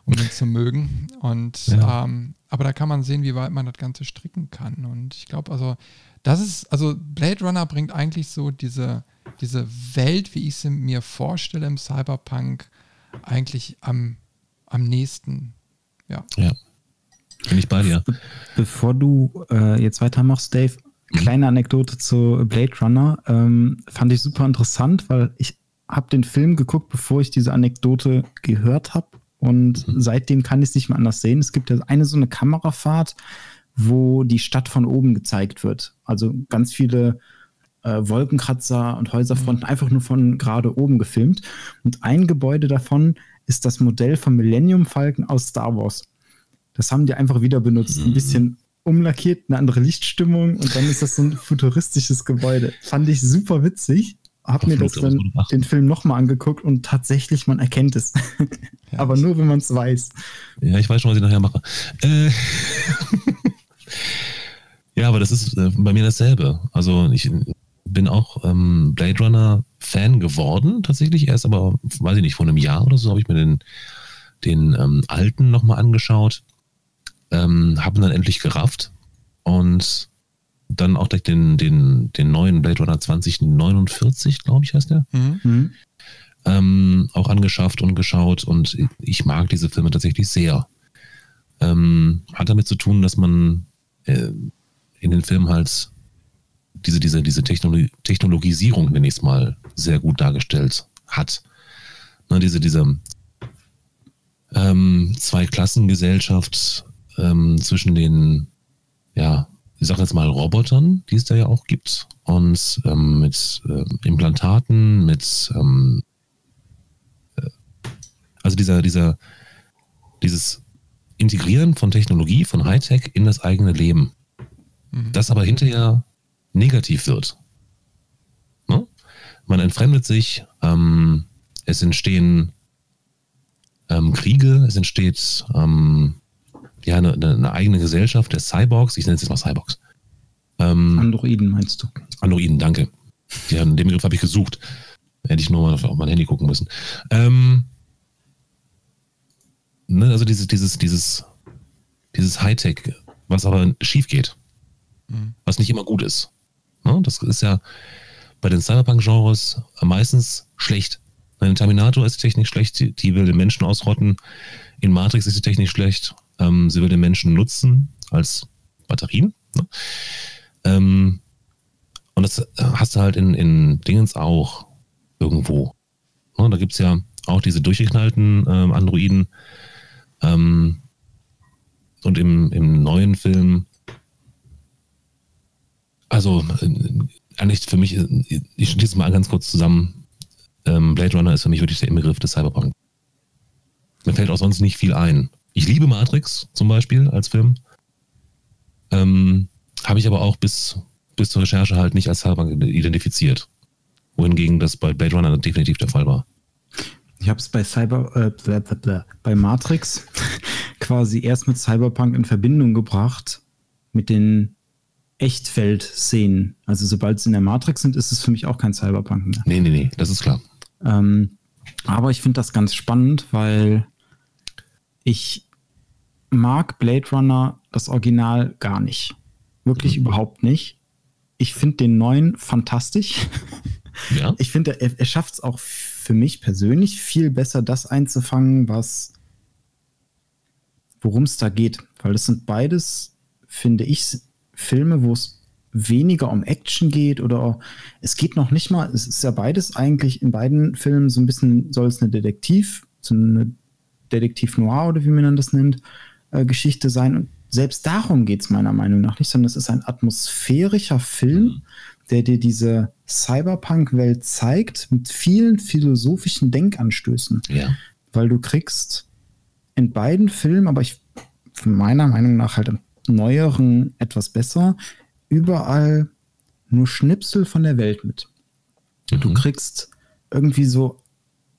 um ihn zu mögen. Und ja. ähm, aber da kann man sehen, wie weit man das Ganze stricken kann. Und ich glaube, also, das ist, also Blade Runner bringt eigentlich so diese, diese Welt, wie ich sie mir vorstelle im Cyberpunk, eigentlich am, am nächsten. Ja. Ja. Bin ich bei dir. Bevor du äh, jetzt weitermachst, Dave, Mhm. Kleine Anekdote zu Blade Runner. Ähm, fand ich super interessant, weil ich habe den Film geguckt, bevor ich diese Anekdote gehört habe. Und mhm. seitdem kann ich es nicht mehr anders sehen. Es gibt ja eine so eine Kamerafahrt, wo die Stadt von oben gezeigt wird. Also ganz viele äh, Wolkenkratzer und Häuserfronten mhm. einfach nur von gerade oben gefilmt. Und ein Gebäude davon ist das Modell vom Millennium Falcon aus Star Wars. Das haben die einfach wieder benutzt. Mhm. Ein bisschen umlackiert, eine andere Lichtstimmung und dann ist das so ein futuristisches Gebäude. Fand ich super witzig. Hab mir das dann den Film nochmal angeguckt und tatsächlich, man erkennt es. Ja, aber nur, wenn man es weiß. Ja, ich weiß schon, was ich nachher mache. Äh, ja, aber das ist äh, bei mir dasselbe. Also ich bin auch ähm, Blade Runner Fan geworden, tatsächlich erst, aber weiß ich nicht, vor einem Jahr oder so habe ich mir den, den ähm, alten nochmal angeschaut ähm, haben dann endlich gerafft und dann auch direkt den, den, den neuen Blade Runner 2049, glaube ich, heißt der. Mhm. mhm. Ähm, auch angeschafft und geschaut und ich mag diese Filme tatsächlich sehr. Ähm, hat damit zu tun, dass man äh, in den Filmen halt diese, diese, diese Technologi Technologisierung, nenne ich es mal, sehr gut dargestellt hat. Ne, diese, diese ähm, Zwei-Klassengesellschaft, ähm, zwischen den, ja, ich sag jetzt mal Robotern, die es da ja auch gibt, und ähm, mit äh, Implantaten, mit ähm, äh, also dieser, dieser, dieses Integrieren von Technologie, von Hightech in das eigene Leben, mhm. das aber hinterher negativ wird. Ne? Man entfremdet sich, ähm, es entstehen ähm, Kriege, es entsteht ähm, ja, eine, eine, eigene Gesellschaft der Cyborgs. Ich nenne es jetzt mal Cyborgs. Ähm, Androiden meinst du? Androiden, danke. Ja, den Begriff habe ich gesucht. Hätte ich nur mal auf mein Handy gucken müssen. Ähm, ne, also dieses, dieses, dieses, dieses Hightech, was aber schief geht. Mhm. Was nicht immer gut ist. Ne, das ist ja bei den Cyberpunk-Genres meistens schlecht. In Terminator ist die Technik schlecht, die, die will den Menschen ausrotten. In Matrix ist die Technik schlecht. Ähm, sie will den Menschen nutzen als Batterien. Ne? Ähm, Und das hast du halt in, in Dingens auch irgendwo. Ne, da gibt es ja auch diese durchgeknallten ähm, Androiden. Ähm, und im, im neuen Film, also äh, eigentlich für mich, ich schließe es mal ganz kurz zusammen, ähm, Blade Runner ist für mich wirklich der Inbegriff des Cyberpunk. Mir fällt auch sonst nicht viel ein. Ich liebe Matrix zum Beispiel als Film. Ähm, Habe ich aber auch bis, bis zur Recherche halt nicht als Cyberpunk identifiziert. Wohingegen das bei Blade Runner definitiv der Fall war. Ich habe es bei Cyber, äh, bei Matrix quasi erst mit Cyberpunk in Verbindung gebracht mit den Echtfeld-Szenen. Also sobald sie in der Matrix sind, ist es für mich auch kein Cyberpunk mehr. Nee, nee, nee, das ist klar. Ähm, aber ich finde das ganz spannend, weil ich mag Blade Runner das Original gar nicht. Wirklich mhm. überhaupt nicht. Ich finde den neuen fantastisch. Ja. Ich finde, er, er schafft es auch für mich persönlich viel besser, das einzufangen, was worum es da geht. Weil das sind beides, finde ich, Filme, wo es weniger um Action geht oder es geht noch nicht mal, es ist ja beides eigentlich in beiden Filmen so ein bisschen, soll es eine Detektiv, so eine Detektiv Noir oder wie man das nennt, äh, Geschichte sein. Und selbst darum geht es meiner Meinung nach nicht, sondern es ist ein atmosphärischer Film, mhm. der dir diese Cyberpunk-Welt zeigt mit vielen philosophischen Denkanstößen. Ja. Weil du kriegst in beiden Filmen, aber ich meiner Meinung nach halt im neueren etwas besser, überall nur Schnipsel von der Welt mit. Mhm. Du kriegst irgendwie so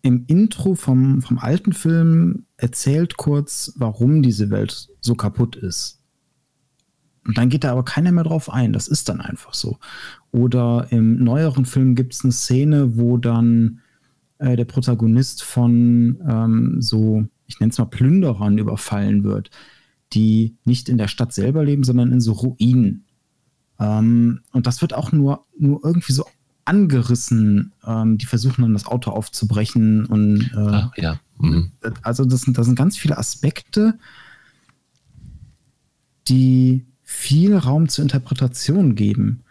im Intro vom, vom alten Film erzählt kurz, warum diese Welt so kaputt ist. Und dann geht da aber keiner mehr drauf ein. Das ist dann einfach so. Oder im neueren Film gibt es eine Szene, wo dann äh, der Protagonist von ähm, so, ich nenne es mal Plünderern überfallen wird, die nicht in der Stadt selber leben, sondern in so Ruinen. Ähm, und das wird auch nur, nur irgendwie so angerissen. Ähm, die versuchen dann das Auto aufzubrechen und äh, Ach, ja. Mhm. also das sind, das sind ganz viele Aspekte, die viel Raum zur Interpretation geben.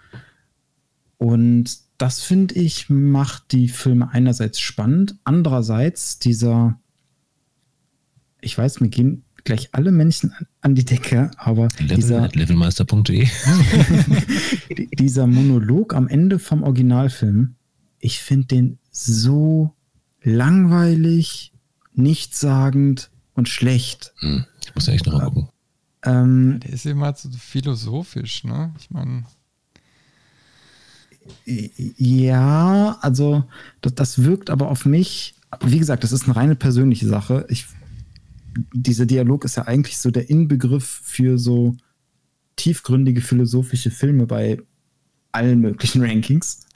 Und das finde ich macht die Filme einerseits spannend, andererseits dieser, ich weiß, mir gehen gleich alle Menschen an die Decke, aber Level, dieser, levelmeister.de dieser Monolog am Ende vom Originalfilm, ich finde den so langweilig, nichtssagend und schlecht. Hm, ich muss ja echt noch mal gucken. Ähm, der ist immer so philosophisch, ne? Ich meine. Ja, also das, das wirkt aber auf mich, wie gesagt, das ist eine reine persönliche Sache. Ich dieser Dialog ist ja eigentlich so der Inbegriff für so tiefgründige philosophische Filme bei allen möglichen Rankings.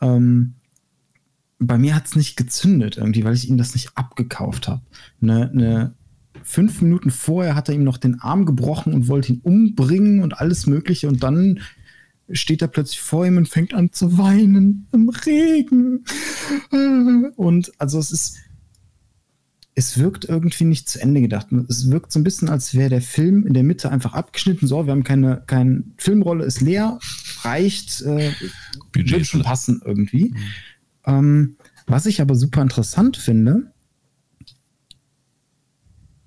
Ähm, bei mir hat es nicht gezündet irgendwie, weil ich ihm das nicht abgekauft habe. Ne, ne, fünf Minuten vorher hat er ihm noch den Arm gebrochen und wollte ihn umbringen und alles Mögliche und dann steht er plötzlich vor ihm und fängt an zu weinen im Regen. Und also es ist, es wirkt irgendwie nicht zu Ende gedacht. Es wirkt so ein bisschen, als wäre der Film in der Mitte einfach abgeschnitten. So, wir haben keine, keine Filmrolle, ist leer, reicht, äh, wird schon passen irgendwie. Mhm. Ähm, was ich aber super interessant finde,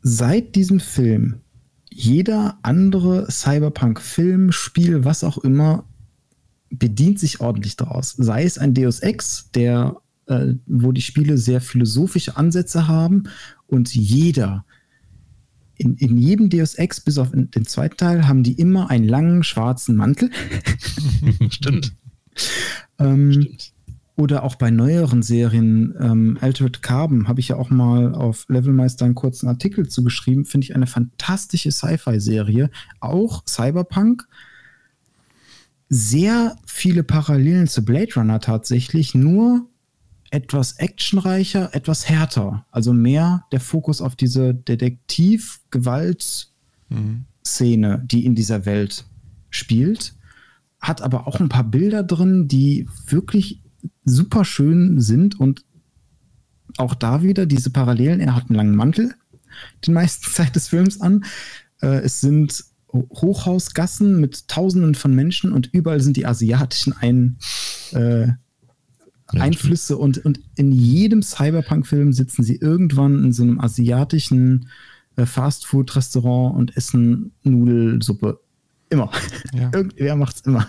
seit diesem Film, jeder andere Cyberpunk-Film, Spiel, was auch immer, bedient sich ordentlich daraus. Sei es ein Deus Ex, der äh, wo die Spiele sehr philosophische Ansätze haben und jeder, in, in jedem Deus Ex, bis auf den zweiten Teil, haben die immer einen langen schwarzen Mantel. Stimmt. ähm, Stimmt. Oder auch bei neueren Serien, ähm, Altered Carbon, habe ich ja auch mal auf Levelmeister einen kurzen Artikel zugeschrieben. Finde ich eine fantastische Sci-Fi-Serie. Auch Cyberpunk. Sehr viele Parallelen zu Blade Runner tatsächlich, nur etwas actionreicher, etwas härter. Also mehr der Fokus auf diese Detektiv-Gewalt-Szene, mhm. die in dieser Welt spielt. Hat aber auch ein paar Bilder drin, die wirklich super schön sind und auch da wieder diese Parallelen. Er hat einen langen Mantel, die meiste Zeit des Films an. Äh, es sind Hochhausgassen mit Tausenden von Menschen und überall sind die asiatischen Ein, äh, Einflüsse und, und in jedem Cyberpunk-Film sitzen sie irgendwann in so einem asiatischen äh, Fastfood-Restaurant und essen Nudelsuppe. Immer. Ja. Irgendwer macht's immer.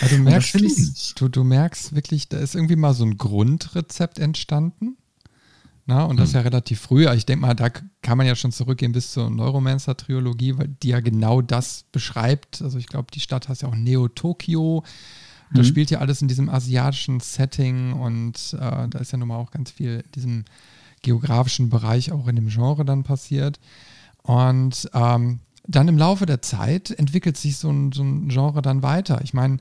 Also du merkst, du, du merkst wirklich, da ist irgendwie mal so ein Grundrezept entstanden. Na, und das hm. ja relativ früh. Ich denke mal, da kann man ja schon zurückgehen bis zur Neuromancer-Trilogie, weil die ja genau das beschreibt. Also ich glaube, die Stadt heißt ja auch Neo-Tokio. Das mhm. spielt ja alles in diesem asiatischen Setting und äh, da ist ja nun mal auch ganz viel in diesem geografischen Bereich auch in dem Genre dann passiert. Und ähm, dann im Laufe der Zeit entwickelt sich so ein, so ein Genre dann weiter. Ich meine,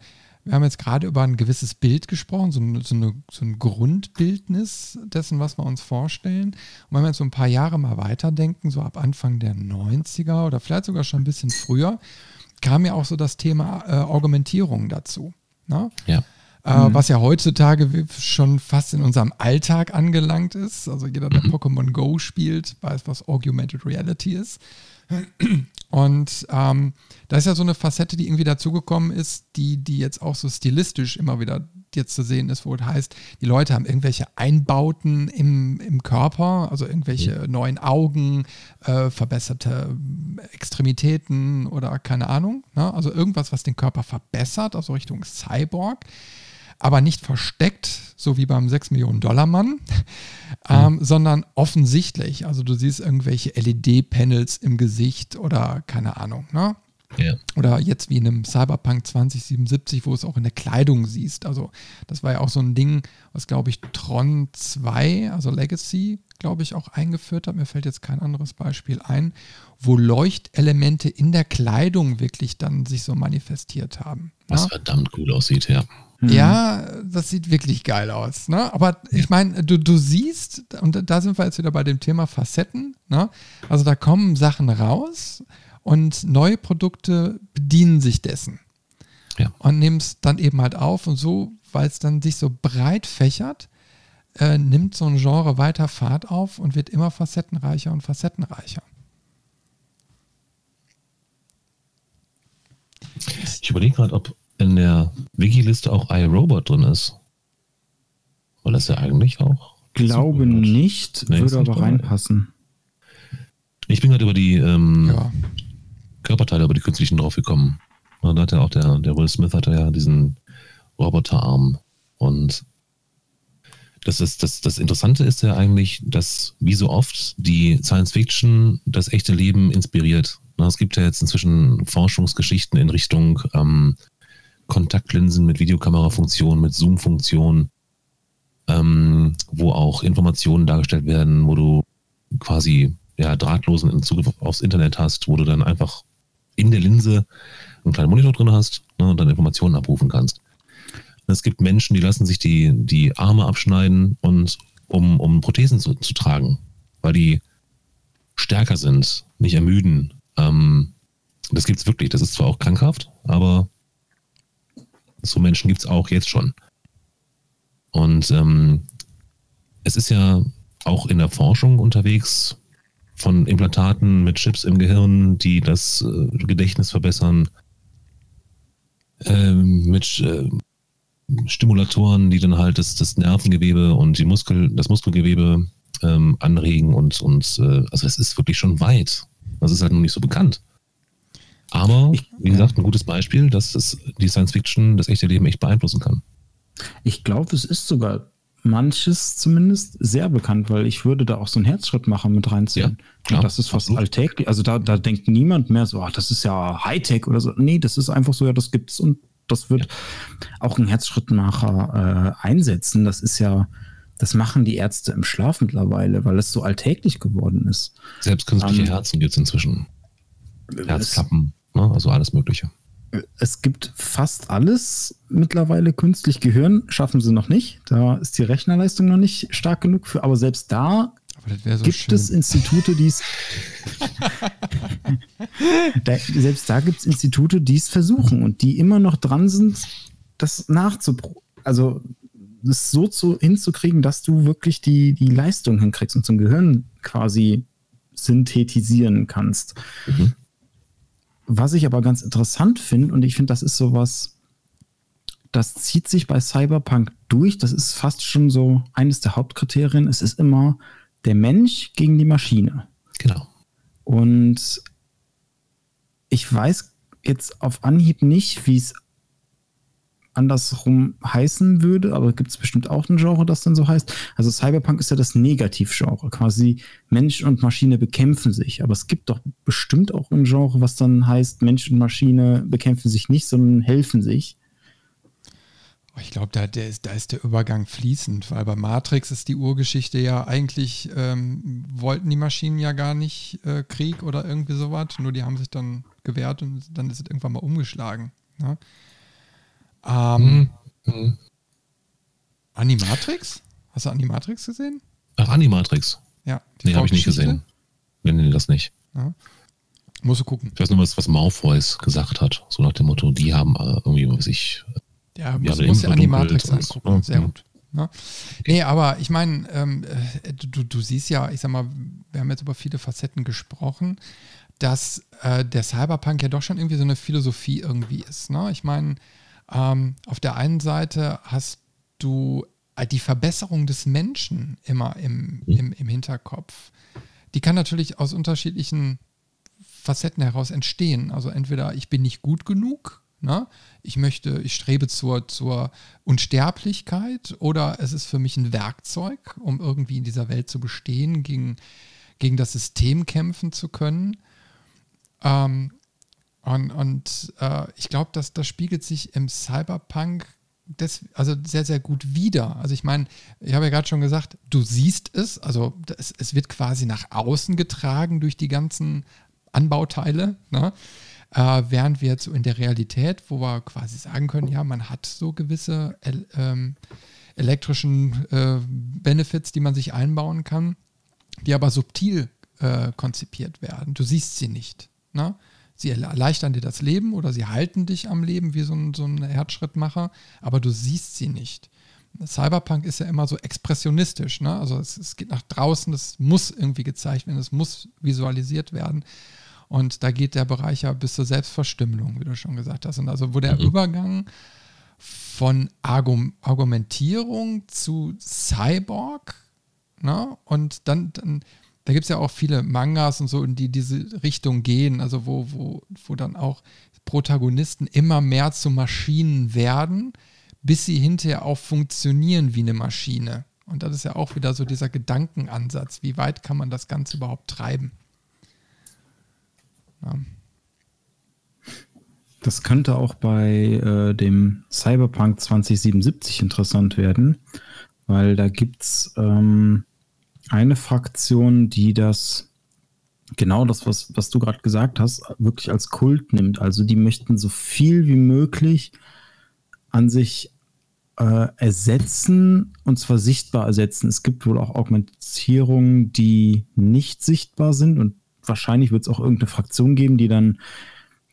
wir haben jetzt gerade über ein gewisses Bild gesprochen, so, eine, so, eine, so ein Grundbildnis dessen, was wir uns vorstellen. Und wenn wir jetzt so ein paar Jahre mal weiterdenken, so ab Anfang der 90er oder vielleicht sogar schon ein bisschen früher, kam ja auch so das Thema äh, Augmentierung dazu. Ne? Ja. Äh, mhm. Was ja heutzutage schon fast in unserem Alltag angelangt ist. Also jeder, der mhm. Pokémon Go spielt, weiß, was Augmented Reality ist. Und ähm, da ist ja so eine Facette, die irgendwie dazugekommen ist, die, die jetzt auch so stilistisch immer wieder jetzt zu sehen ist, wo es heißt, die Leute haben irgendwelche Einbauten im, im Körper, also irgendwelche mhm. neuen Augen, äh, verbesserte Extremitäten oder keine Ahnung. Ne? Also irgendwas, was den Körper verbessert, also Richtung Cyborg aber nicht versteckt, so wie beim 6 Millionen Dollar Mann, ähm, mhm. sondern offensichtlich. Also du siehst irgendwelche LED-Panels im Gesicht oder keine Ahnung, ne? Ja. Oder jetzt wie in einem Cyberpunk 2077, wo es auch in der Kleidung siehst. Also das war ja auch so ein Ding, was glaube ich Tron 2, also Legacy, glaube ich, auch eingeführt hat. Mir fällt jetzt kein anderes Beispiel ein, wo Leuchtelemente in der Kleidung wirklich dann sich so manifestiert haben. Was ja? verdammt cool aussieht, ja. Mhm. Ja, das sieht wirklich geil aus. Ne? Aber ich meine, du, du siehst, und da sind wir jetzt wieder bei dem Thema Facetten, ne? also da kommen Sachen raus und neue Produkte bedienen sich dessen. Ja. Und nehmen es dann eben halt auf und so, weil es dann sich so breit fächert, äh, nimmt so ein Genre weiter Fahrt auf und wird immer facettenreicher und facettenreicher. Ich überlege gerade, ob in der Wiki-Liste auch iRobot drin ist. Weil das ja eigentlich auch. Glaube nicht, nee, würde aber reinpassen. Ich bin gerade über die ähm, ja. Körperteile, über die künstlichen draufgekommen. Da hat ja auch der, der Will Smith hatte ja diesen Roboterarm. Und das, ist, das, das Interessante ist ja eigentlich, dass wie so oft die Science Fiction das echte Leben inspiriert. Es gibt ja jetzt inzwischen Forschungsgeschichten in Richtung ähm, Kontaktlinsen mit Videokamerafunktion, mit Zoom-Funktion, ähm, wo auch Informationen dargestellt werden, wo du quasi ja, drahtlosen Zugriff aufs Internet hast, wo du dann einfach in der Linse einen kleinen Monitor drin hast ne, und dann Informationen abrufen kannst. Es gibt Menschen, die lassen sich die, die Arme abschneiden und um, um Prothesen zu, zu tragen, weil die stärker sind, nicht ermüden. Ähm, das gibt es wirklich. Das ist zwar auch krankhaft, aber so Menschen gibt es auch jetzt schon. Und ähm, es ist ja auch in der Forschung unterwegs von Implantaten mit Chips im Gehirn, die das äh, Gedächtnis verbessern, ähm, mit äh, Stimulatoren, die dann halt das, das Nervengewebe und die Muskel, das Muskelgewebe ähm, anregen und, und äh, also es ist wirklich schon weit. Das ist halt noch nicht so bekannt. Aber, wie gesagt, ein gutes Beispiel, dass das, die Science Fiction das echte Leben echt beeinflussen kann. Ich glaube, es ist sogar manches zumindest sehr bekannt, weil ich würde da auch so einen Herzschrittmacher mit reinziehen. Ja, klar, das ist fast absolut. alltäglich. Also da, da denkt niemand mehr so, ach, das ist ja Hightech oder so. Nee, das ist einfach so, ja, das gibt's und das wird ja. auch ein Herzschrittmacher äh, einsetzen. Das ist ja, das machen die Ärzte im Schlaf mittlerweile, weil es so alltäglich geworden ist. Selbst künstliche um, ähm, Herzen gibt es inzwischen. Herzklappen. Ne? Also alles Mögliche. Es gibt fast alles mittlerweile künstlich Gehirn, schaffen sie noch nicht. Da ist die Rechnerleistung noch nicht stark genug für, aber selbst da so gibt schön. es Institute, die es. selbst da gibt es Institute, die es versuchen und die immer noch dran sind, das nachzuprobieren. Also das so zu, hinzukriegen, dass du wirklich die, die Leistung hinkriegst und zum Gehirn quasi synthetisieren kannst. Mhm. Was ich aber ganz interessant finde, und ich finde, das ist sowas, das zieht sich bei Cyberpunk durch. Das ist fast schon so eines der Hauptkriterien. Es ist immer der Mensch gegen die Maschine. Genau. Und ich weiß jetzt auf Anhieb nicht, wie es andersrum heißen würde, aber gibt es bestimmt auch ein Genre, das dann so heißt. Also Cyberpunk ist ja das Negativgenre. Quasi Mensch und Maschine bekämpfen sich. Aber es gibt doch bestimmt auch ein Genre, was dann heißt, Mensch und Maschine bekämpfen sich nicht, sondern helfen sich. Ich glaube, da, da ist der Übergang fließend, weil bei Matrix ist die Urgeschichte ja eigentlich, ähm, wollten die Maschinen ja gar nicht äh, Krieg oder irgendwie sowas, nur die haben sich dann gewehrt und dann ist es irgendwann mal umgeschlagen. Ne? Ähm, mhm. Animatrix? Hast du Animatrix gesehen? Ach, Animatrix? Ja. Nee, habe ich nicht gesehen. Nee, nee, das nicht. Ja. Musst du gucken. Ich weiß nur, was, was Malfoys gesagt hat. So nach dem Motto, die haben äh, irgendwie sich ja, muss, muss ja Animatrix angucken. Und, Sehr gut. Ne? Nee, aber ich meine, ähm, äh, du, du siehst ja, ich sag mal, wir haben jetzt über viele Facetten gesprochen, dass äh, der Cyberpunk ja doch schon irgendwie so eine Philosophie irgendwie ist. Ne? Ich meine, ähm, auf der einen Seite hast du äh, die Verbesserung des Menschen immer im, mhm. im, im Hinterkopf. Die kann natürlich aus unterschiedlichen Facetten heraus entstehen. Also entweder ich bin nicht gut genug, Ne? Ich möchte, ich strebe zur, zur Unsterblichkeit oder es ist für mich ein Werkzeug, um irgendwie in dieser Welt zu bestehen, gegen, gegen das System kämpfen zu können. Ähm, und und äh, ich glaube, dass das spiegelt sich im Cyberpunk des, also sehr, sehr gut wider. Also ich meine, ich habe ja gerade schon gesagt, du siehst es, also es, es wird quasi nach außen getragen durch die ganzen Anbauteile. Ne? Äh, während wir jetzt in der Realität, wo wir quasi sagen können, ja, man hat so gewisse ähm, elektrischen äh, Benefits, die man sich einbauen kann, die aber subtil äh, konzipiert werden. Du siehst sie nicht. Ne? Sie erleichtern dir das Leben oder sie halten dich am Leben wie so ein, so ein Herzschrittmacher, aber du siehst sie nicht. Cyberpunk ist ja immer so expressionistisch, ne? Also es, es geht nach draußen, das muss irgendwie gezeigt werden, es muss visualisiert werden. Und da geht der Bereich ja bis zur Selbstverstümmelung, wie du schon gesagt hast. Und also wo der mhm. Übergang von Argum Argumentierung zu Cyborg, ne? und dann, dann da gibt es ja auch viele Mangas und so, die diese Richtung gehen, also wo, wo, wo dann auch Protagonisten immer mehr zu Maschinen werden, bis sie hinterher auch funktionieren wie eine Maschine. Und das ist ja auch wieder so dieser Gedankenansatz. Wie weit kann man das Ganze überhaupt treiben? Ja. Das könnte auch bei äh, dem Cyberpunk 2077 interessant werden, weil da gibt es ähm, eine Fraktion, die das, genau das, was, was du gerade gesagt hast, wirklich als Kult nimmt. Also die möchten so viel wie möglich an sich äh, ersetzen und zwar sichtbar ersetzen. Es gibt wohl auch Augmentierungen, die nicht sichtbar sind und wahrscheinlich wird es auch irgendeine Fraktion geben, die dann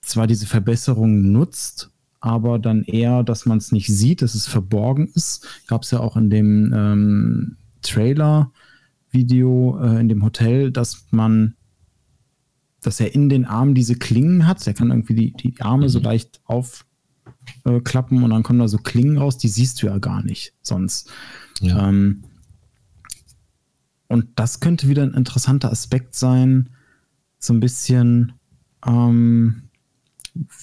zwar diese Verbesserung nutzt, aber dann eher, dass man es nicht sieht, dass es verborgen ist. Gab es ja auch in dem ähm, Trailer-Video äh, in dem Hotel, dass man, dass er in den Armen diese Klingen hat. Er kann irgendwie die, die Arme mhm. so leicht aufklappen äh, und dann kommen da so Klingen raus, die siehst du ja gar nicht sonst. Ja. Ähm, und das könnte wieder ein interessanter Aspekt sein, so ein bisschen, ähm,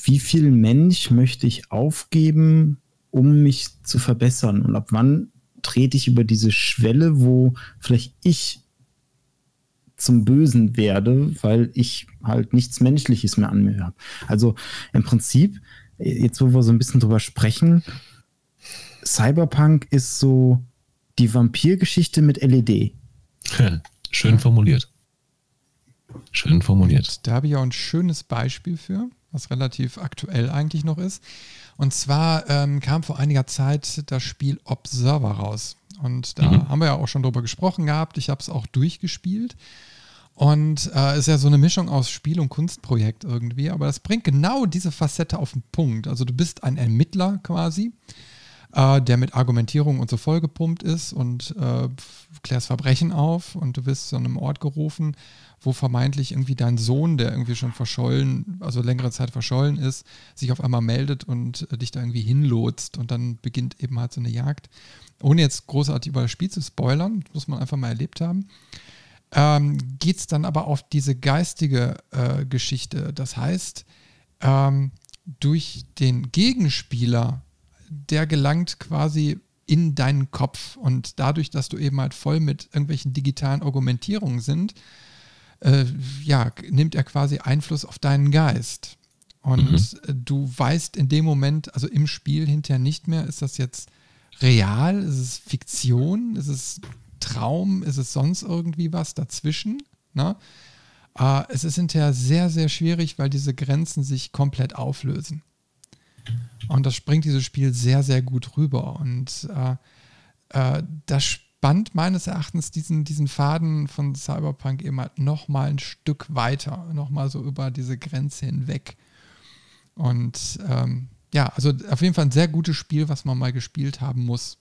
wie viel Mensch möchte ich aufgeben, um mich zu verbessern? Und ab wann trete ich über diese Schwelle, wo vielleicht ich zum Bösen werde, weil ich halt nichts Menschliches mehr an mir habe. Also im Prinzip, jetzt wo wir so ein bisschen drüber sprechen, Cyberpunk ist so die Vampirgeschichte mit LED. Schön formuliert. Schön formuliert. Da habe ich auch ein schönes Beispiel für, was relativ aktuell eigentlich noch ist. Und zwar ähm, kam vor einiger Zeit das Spiel Observer raus. Und da mhm. haben wir ja auch schon drüber gesprochen gehabt. Ich habe es auch durchgespielt. Und es äh, ist ja so eine Mischung aus Spiel- und Kunstprojekt irgendwie. Aber das bringt genau diese Facette auf den Punkt. Also du bist ein Ermittler quasi äh, der mit Argumentierung und so vollgepumpt ist und äh, klärst Verbrechen auf und du wirst zu einem Ort gerufen, wo vermeintlich irgendwie dein Sohn, der irgendwie schon verschollen, also längere Zeit verschollen ist, sich auf einmal meldet und äh, dich da irgendwie hinlotst und dann beginnt eben halt so eine Jagd. Ohne jetzt großartig über das Spiel zu spoilern, muss man einfach mal erlebt haben. Ähm, Geht es dann aber auf diese geistige äh, Geschichte. Das heißt, ähm, durch den Gegenspieler, der gelangt quasi in deinen Kopf und dadurch, dass du eben halt voll mit irgendwelchen digitalen Argumentierungen sind, äh, ja, nimmt er quasi Einfluss auf deinen Geist. Und mhm. du weißt in dem Moment, also im Spiel hinterher nicht mehr, ist das jetzt real, ist es Fiktion, ist es Traum, ist es sonst irgendwie was dazwischen? Ne? Äh, es ist hinterher sehr, sehr schwierig, weil diese Grenzen sich komplett auflösen. Und das springt dieses Spiel sehr, sehr gut rüber. Und äh, äh, das spannt meines Erachtens diesen, diesen Faden von Cyberpunk eben halt nochmal ein Stück weiter, nochmal so über diese Grenze hinweg. Und ähm, ja, also auf jeden Fall ein sehr gutes Spiel, was man mal gespielt haben muss.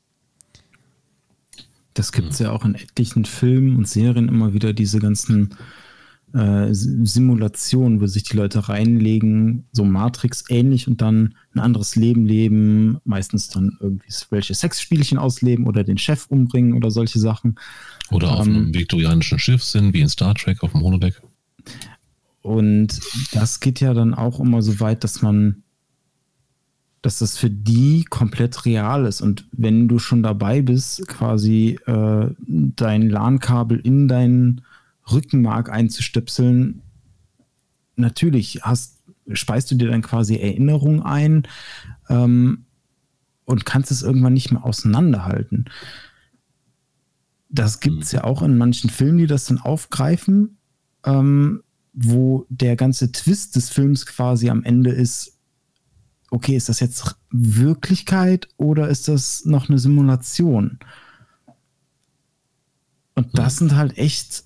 Das gibt es ja auch in etlichen Filmen und Serien immer wieder, diese ganzen äh, Simulationen, wo sich die Leute reinlegen, so Matrix ähnlich und dann ein anderes Leben leben, meistens dann irgendwie welche Sexspielchen ausleben oder den Chef umbringen oder solche Sachen. Oder ähm, auf einem viktorianischen Schiff sind, wie in Star Trek auf dem Holodeck. Und das geht ja dann auch immer so weit, dass man, dass das für die komplett real ist. Und wenn du schon dabei bist, quasi äh, dein LAN-Kabel in deinen Rückenmark einzustöpseln, natürlich hast, speist du dir dann quasi Erinnerungen ein ähm, und kannst es irgendwann nicht mehr auseinanderhalten. Das gibt es ja auch in manchen Filmen, die das dann aufgreifen, ähm, wo der ganze Twist des Films quasi am Ende ist, okay, ist das jetzt Wirklichkeit oder ist das noch eine Simulation? Und das sind halt echt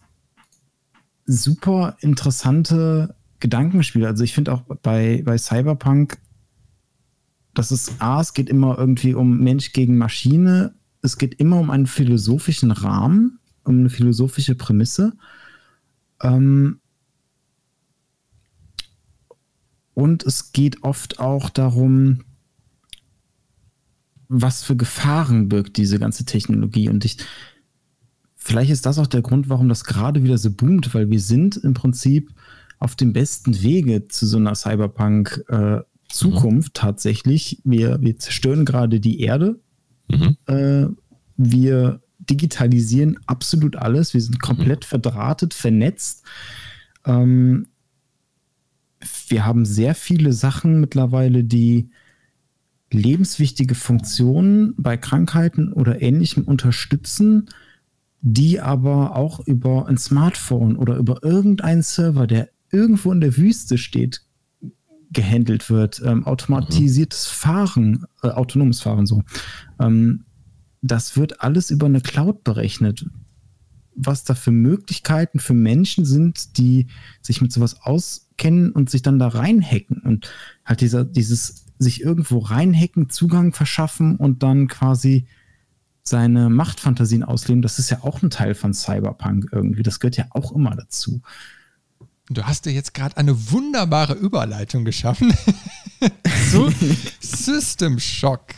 super interessante Gedankenspiele. Also ich finde auch bei, bei Cyberpunk, dass es A, es geht immer irgendwie um Mensch gegen Maschine, es geht immer um einen philosophischen Rahmen, um eine philosophische Prämisse. Ähm, und es geht oft auch darum, was für Gefahren birgt diese ganze Technologie. Und ich, vielleicht ist das auch der Grund, warum das gerade wieder so boomt, weil wir sind im Prinzip auf dem besten Wege zu so einer Cyberpunk-Zukunft äh, mhm. tatsächlich. Wir, wir zerstören gerade die Erde. Mhm. Äh, wir digitalisieren absolut alles. Wir sind komplett mhm. verdrahtet, vernetzt. Ähm, wir haben sehr viele Sachen mittlerweile, die lebenswichtige Funktionen bei Krankheiten oder ähnlichem unterstützen die aber auch über ein Smartphone oder über irgendeinen Server, der irgendwo in der Wüste steht, gehandelt wird. Ähm, automatisiertes mhm. Fahren, äh, autonomes Fahren so. Ähm, das wird alles über eine Cloud berechnet. Was da für Möglichkeiten für Menschen sind, die sich mit sowas auskennen und sich dann da reinhacken und halt dieser, dieses sich irgendwo reinhacken, Zugang verschaffen und dann quasi seine Machtfantasien ausleben, das ist ja auch ein Teil von Cyberpunk irgendwie. Das gehört ja auch immer dazu. Du hast dir jetzt gerade eine wunderbare Überleitung geschaffen zu System Shock,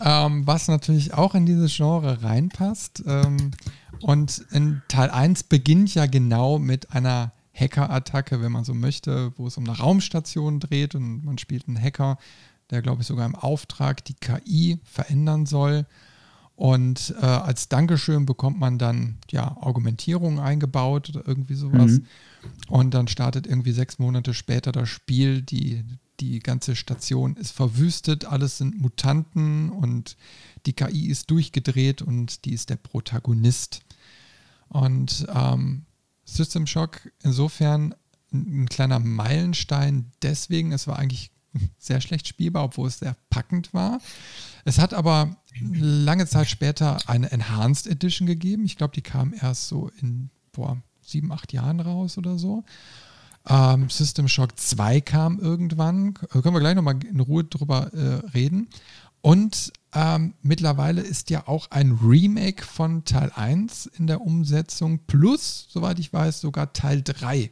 ähm, was natürlich auch in dieses Genre reinpasst. Ähm, und in Teil 1 beginnt ja genau mit einer Hacker-Attacke, wenn man so möchte, wo es um eine Raumstation dreht und man spielt einen Hacker, der, glaube ich, sogar im Auftrag die KI verändern soll. Und äh, als Dankeschön bekommt man dann ja Argumentierung eingebaut oder irgendwie sowas. Mhm. Und dann startet irgendwie sechs Monate später das Spiel. Die, die ganze Station ist verwüstet, alles sind Mutanten und die KI ist durchgedreht und die ist der Protagonist. Und ähm, System Shock insofern ein, ein kleiner Meilenstein deswegen, es war eigentlich sehr schlecht spielbar, obwohl es sehr packend war. Es hat aber lange Zeit später eine Enhanced Edition gegeben. Ich glaube, die kam erst so in boah, sieben, acht Jahren raus oder so. Ähm, System Shock 2 kam irgendwann. Da können wir gleich nochmal in Ruhe drüber äh, reden. Und ähm, mittlerweile ist ja auch ein Remake von Teil 1 in der Umsetzung, plus, soweit ich weiß, sogar Teil 3.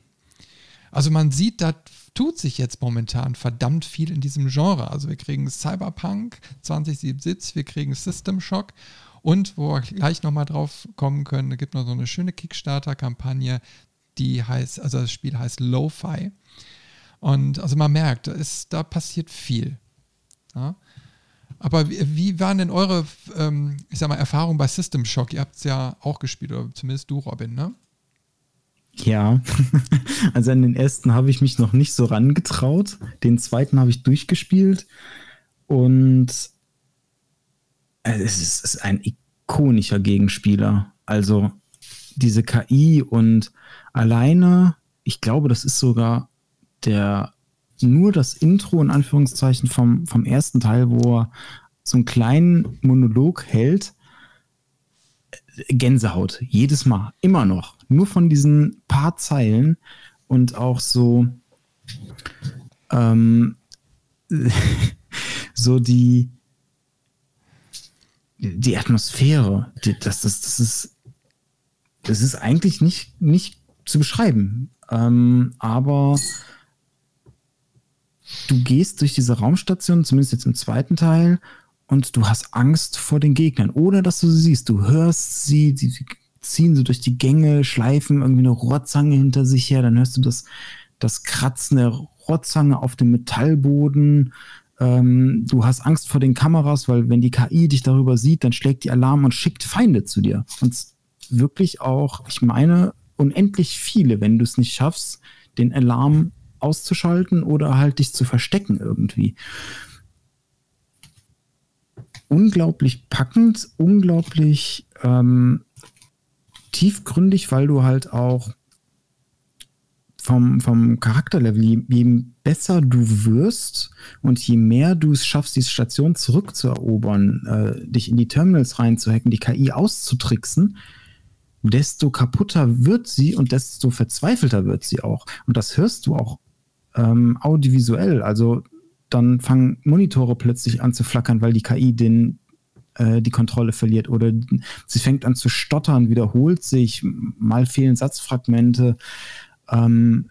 Also man sieht, da tut sich jetzt momentan verdammt viel in diesem Genre. Also wir kriegen Cyberpunk 2077, wir kriegen System Shock und wo wir gleich nochmal drauf kommen können, da gibt noch so eine schöne Kickstarter-Kampagne, die heißt, also das Spiel heißt Lo-Fi. Und also man merkt, da, ist, da passiert viel. Ja? Aber wie, wie, waren denn eure, ähm, ich sag mal, Erfahrungen bei System Shock? Ihr habt es ja auch gespielt, oder zumindest du, Robin, ne? Ja, also an den ersten habe ich mich noch nicht so rangetraut. Den zweiten habe ich durchgespielt und äh, es ist, ein ikonischer Gegenspieler. Also diese KI und alleine, ich glaube, das ist sogar der nur das Intro in Anführungszeichen vom, vom ersten Teil, wo er so einen kleinen Monolog hält. Gänsehaut, jedes Mal, immer noch. Nur von diesen paar Zeilen und auch so, ähm, so die, die Atmosphäre, die, das, das, das ist, das ist eigentlich nicht, nicht zu beschreiben. Ähm, aber du gehst durch diese Raumstation, zumindest jetzt im zweiten Teil, und du hast Angst vor den Gegnern, ohne dass du sie siehst. Du hörst sie, sie ziehen so durch die Gänge, schleifen irgendwie eine Rohrzange hinter sich her, dann hörst du das, das Kratzen der Rohrzange auf dem Metallboden. Ähm, du hast Angst vor den Kameras, weil wenn die KI dich darüber sieht, dann schlägt die Alarm und schickt Feinde zu dir. Und wirklich auch, ich meine, unendlich viele, wenn du es nicht schaffst, den Alarm auszuschalten oder halt dich zu verstecken irgendwie. Unglaublich packend, unglaublich ähm, tiefgründig, weil du halt auch vom, vom Charakterlevel, je, je besser du wirst und je mehr du es schaffst, die Station zurückzuerobern, äh, dich in die Terminals reinzuhacken, die KI auszutricksen, desto kaputter wird sie und desto verzweifelter wird sie auch. Und das hörst du auch ähm, audiovisuell. Also dann fangen Monitore plötzlich an zu flackern, weil die KI den, äh, die Kontrolle verliert oder sie fängt an zu stottern, wiederholt sich, mal fehlen Satzfragmente. Ähm,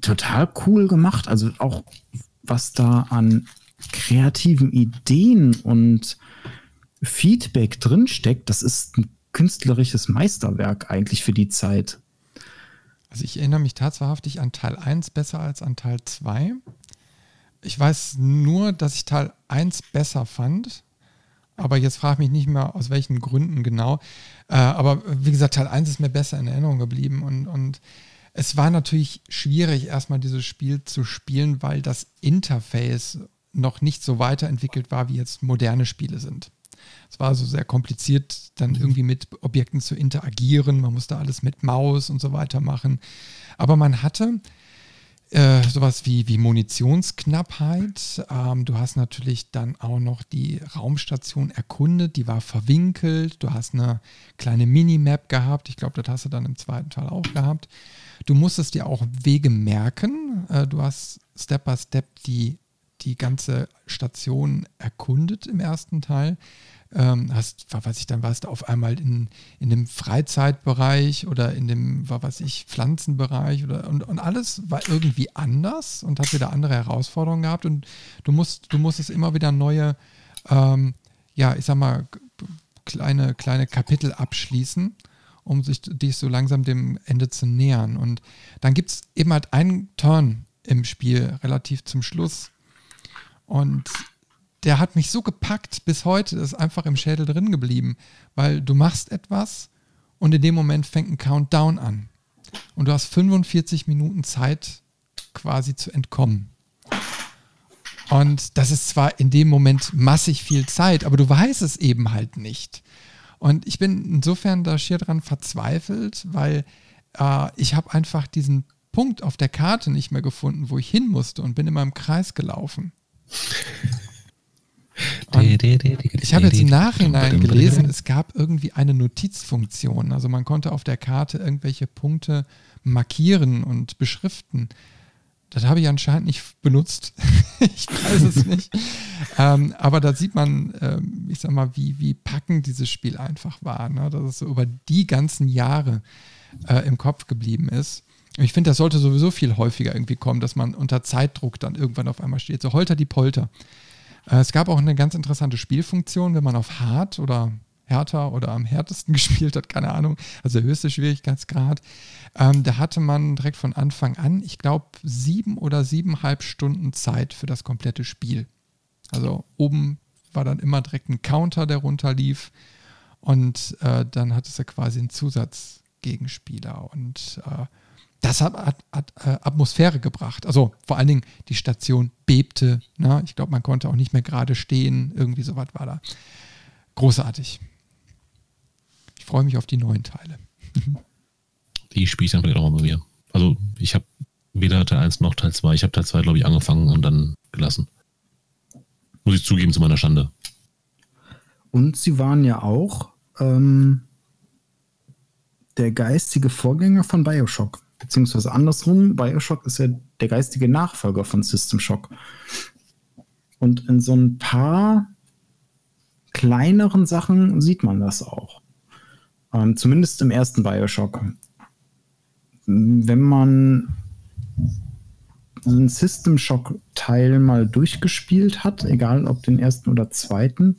total cool gemacht. Also auch was da an kreativen Ideen und Feedback drinsteckt, das ist ein künstlerisches Meisterwerk eigentlich für die Zeit. Also ich erinnere mich tatsächlich an Teil 1 besser als an Teil 2. Ich weiß nur, dass ich Teil 1 besser fand. Aber jetzt frage ich mich nicht mehr, aus welchen Gründen genau. Äh, aber wie gesagt, Teil 1 ist mir besser in Erinnerung geblieben. Und, und es war natürlich schwierig, erstmal dieses Spiel zu spielen, weil das Interface noch nicht so weiterentwickelt war, wie jetzt moderne Spiele sind. Es war so sehr kompliziert, dann mhm. irgendwie mit Objekten zu interagieren. Man musste alles mit Maus und so weiter machen. Aber man hatte äh, sowas wie, wie Munitionsknappheit. Ähm, du hast natürlich dann auch noch die Raumstation erkundet, die war verwinkelt. Du hast eine kleine Minimap gehabt. Ich glaube, das hast du dann im zweiten Teil auch gehabt. Du musstest dir auch Wege merken. Äh, du hast Step by Step die, die ganze Station erkundet im ersten Teil hast, was weiß ich, dann warst du auf einmal in, in dem Freizeitbereich oder in dem, was weiß ich, Pflanzenbereich oder und, und alles war irgendwie anders und hat wieder andere Herausforderungen gehabt und du musst, du musstest immer wieder neue, ähm, ja, ich sag mal, kleine, kleine Kapitel abschließen, um sich dich so langsam dem Ende zu nähern. Und dann gibt es eben halt einen Turn im Spiel relativ zum Schluss. Und der hat mich so gepackt bis heute, ist einfach im Schädel drin geblieben, weil du machst etwas und in dem Moment fängt ein Countdown an. Und du hast 45 Minuten Zeit quasi zu entkommen. Und das ist zwar in dem Moment massig viel Zeit, aber du weißt es eben halt nicht. Und ich bin insofern da schier dran verzweifelt, weil äh, ich habe einfach diesen Punkt auf der Karte nicht mehr gefunden, wo ich hin musste und bin in meinem Kreis gelaufen. Ich habe jetzt im Nachhinein gelesen, es gab irgendwie eine Notizfunktion. Also man konnte auf der Karte irgendwelche Punkte markieren und beschriften. Das habe ich anscheinend nicht benutzt. ich weiß es nicht. ähm, aber da sieht man, ähm, ich sag mal, wie, wie packend dieses Spiel einfach war. Ne? Dass es so über die ganzen Jahre äh, im Kopf geblieben ist. Ich finde, das sollte sowieso viel häufiger irgendwie kommen, dass man unter Zeitdruck dann irgendwann auf einmal steht. So holter die Polter. Äh, es gab auch eine ganz interessante Spielfunktion, wenn man auf Hard oder härter oder am härtesten gespielt hat, keine Ahnung, also der höchste Schwierigkeitsgrad. Ähm, da hatte man direkt von Anfang an, ich glaube, sieben oder siebeneinhalb Stunden Zeit für das komplette Spiel. Also oben war dann immer direkt ein Counter, der runterlief und äh, dann hat es ja quasi einen Zusatzgegenspieler und äh, das hat, hat, hat äh, Atmosphäre gebracht. Also vor allen Dingen die Station bebte. Ne? Ich glaube, man konnte auch nicht mehr gerade stehen. Irgendwie sowas war da. Großartig. Ich freue mich auf die neuen Teile. die spiele ich dann vielleicht auch mal bei mir. Also ich habe weder Teil 1 noch Teil 2. Ich habe Teil 2, glaube ich, angefangen und dann gelassen. Muss ich zugeben, zu meiner Schande. Und sie waren ja auch ähm, der geistige Vorgänger von Bioshock. Beziehungsweise andersrum, Bioshock ist ja der geistige Nachfolger von System Shock. Und in so ein paar kleineren Sachen sieht man das auch. Ähm, zumindest im ersten Bioshock. Wenn man einen System Shock Teil mal durchgespielt hat, egal ob den ersten oder zweiten,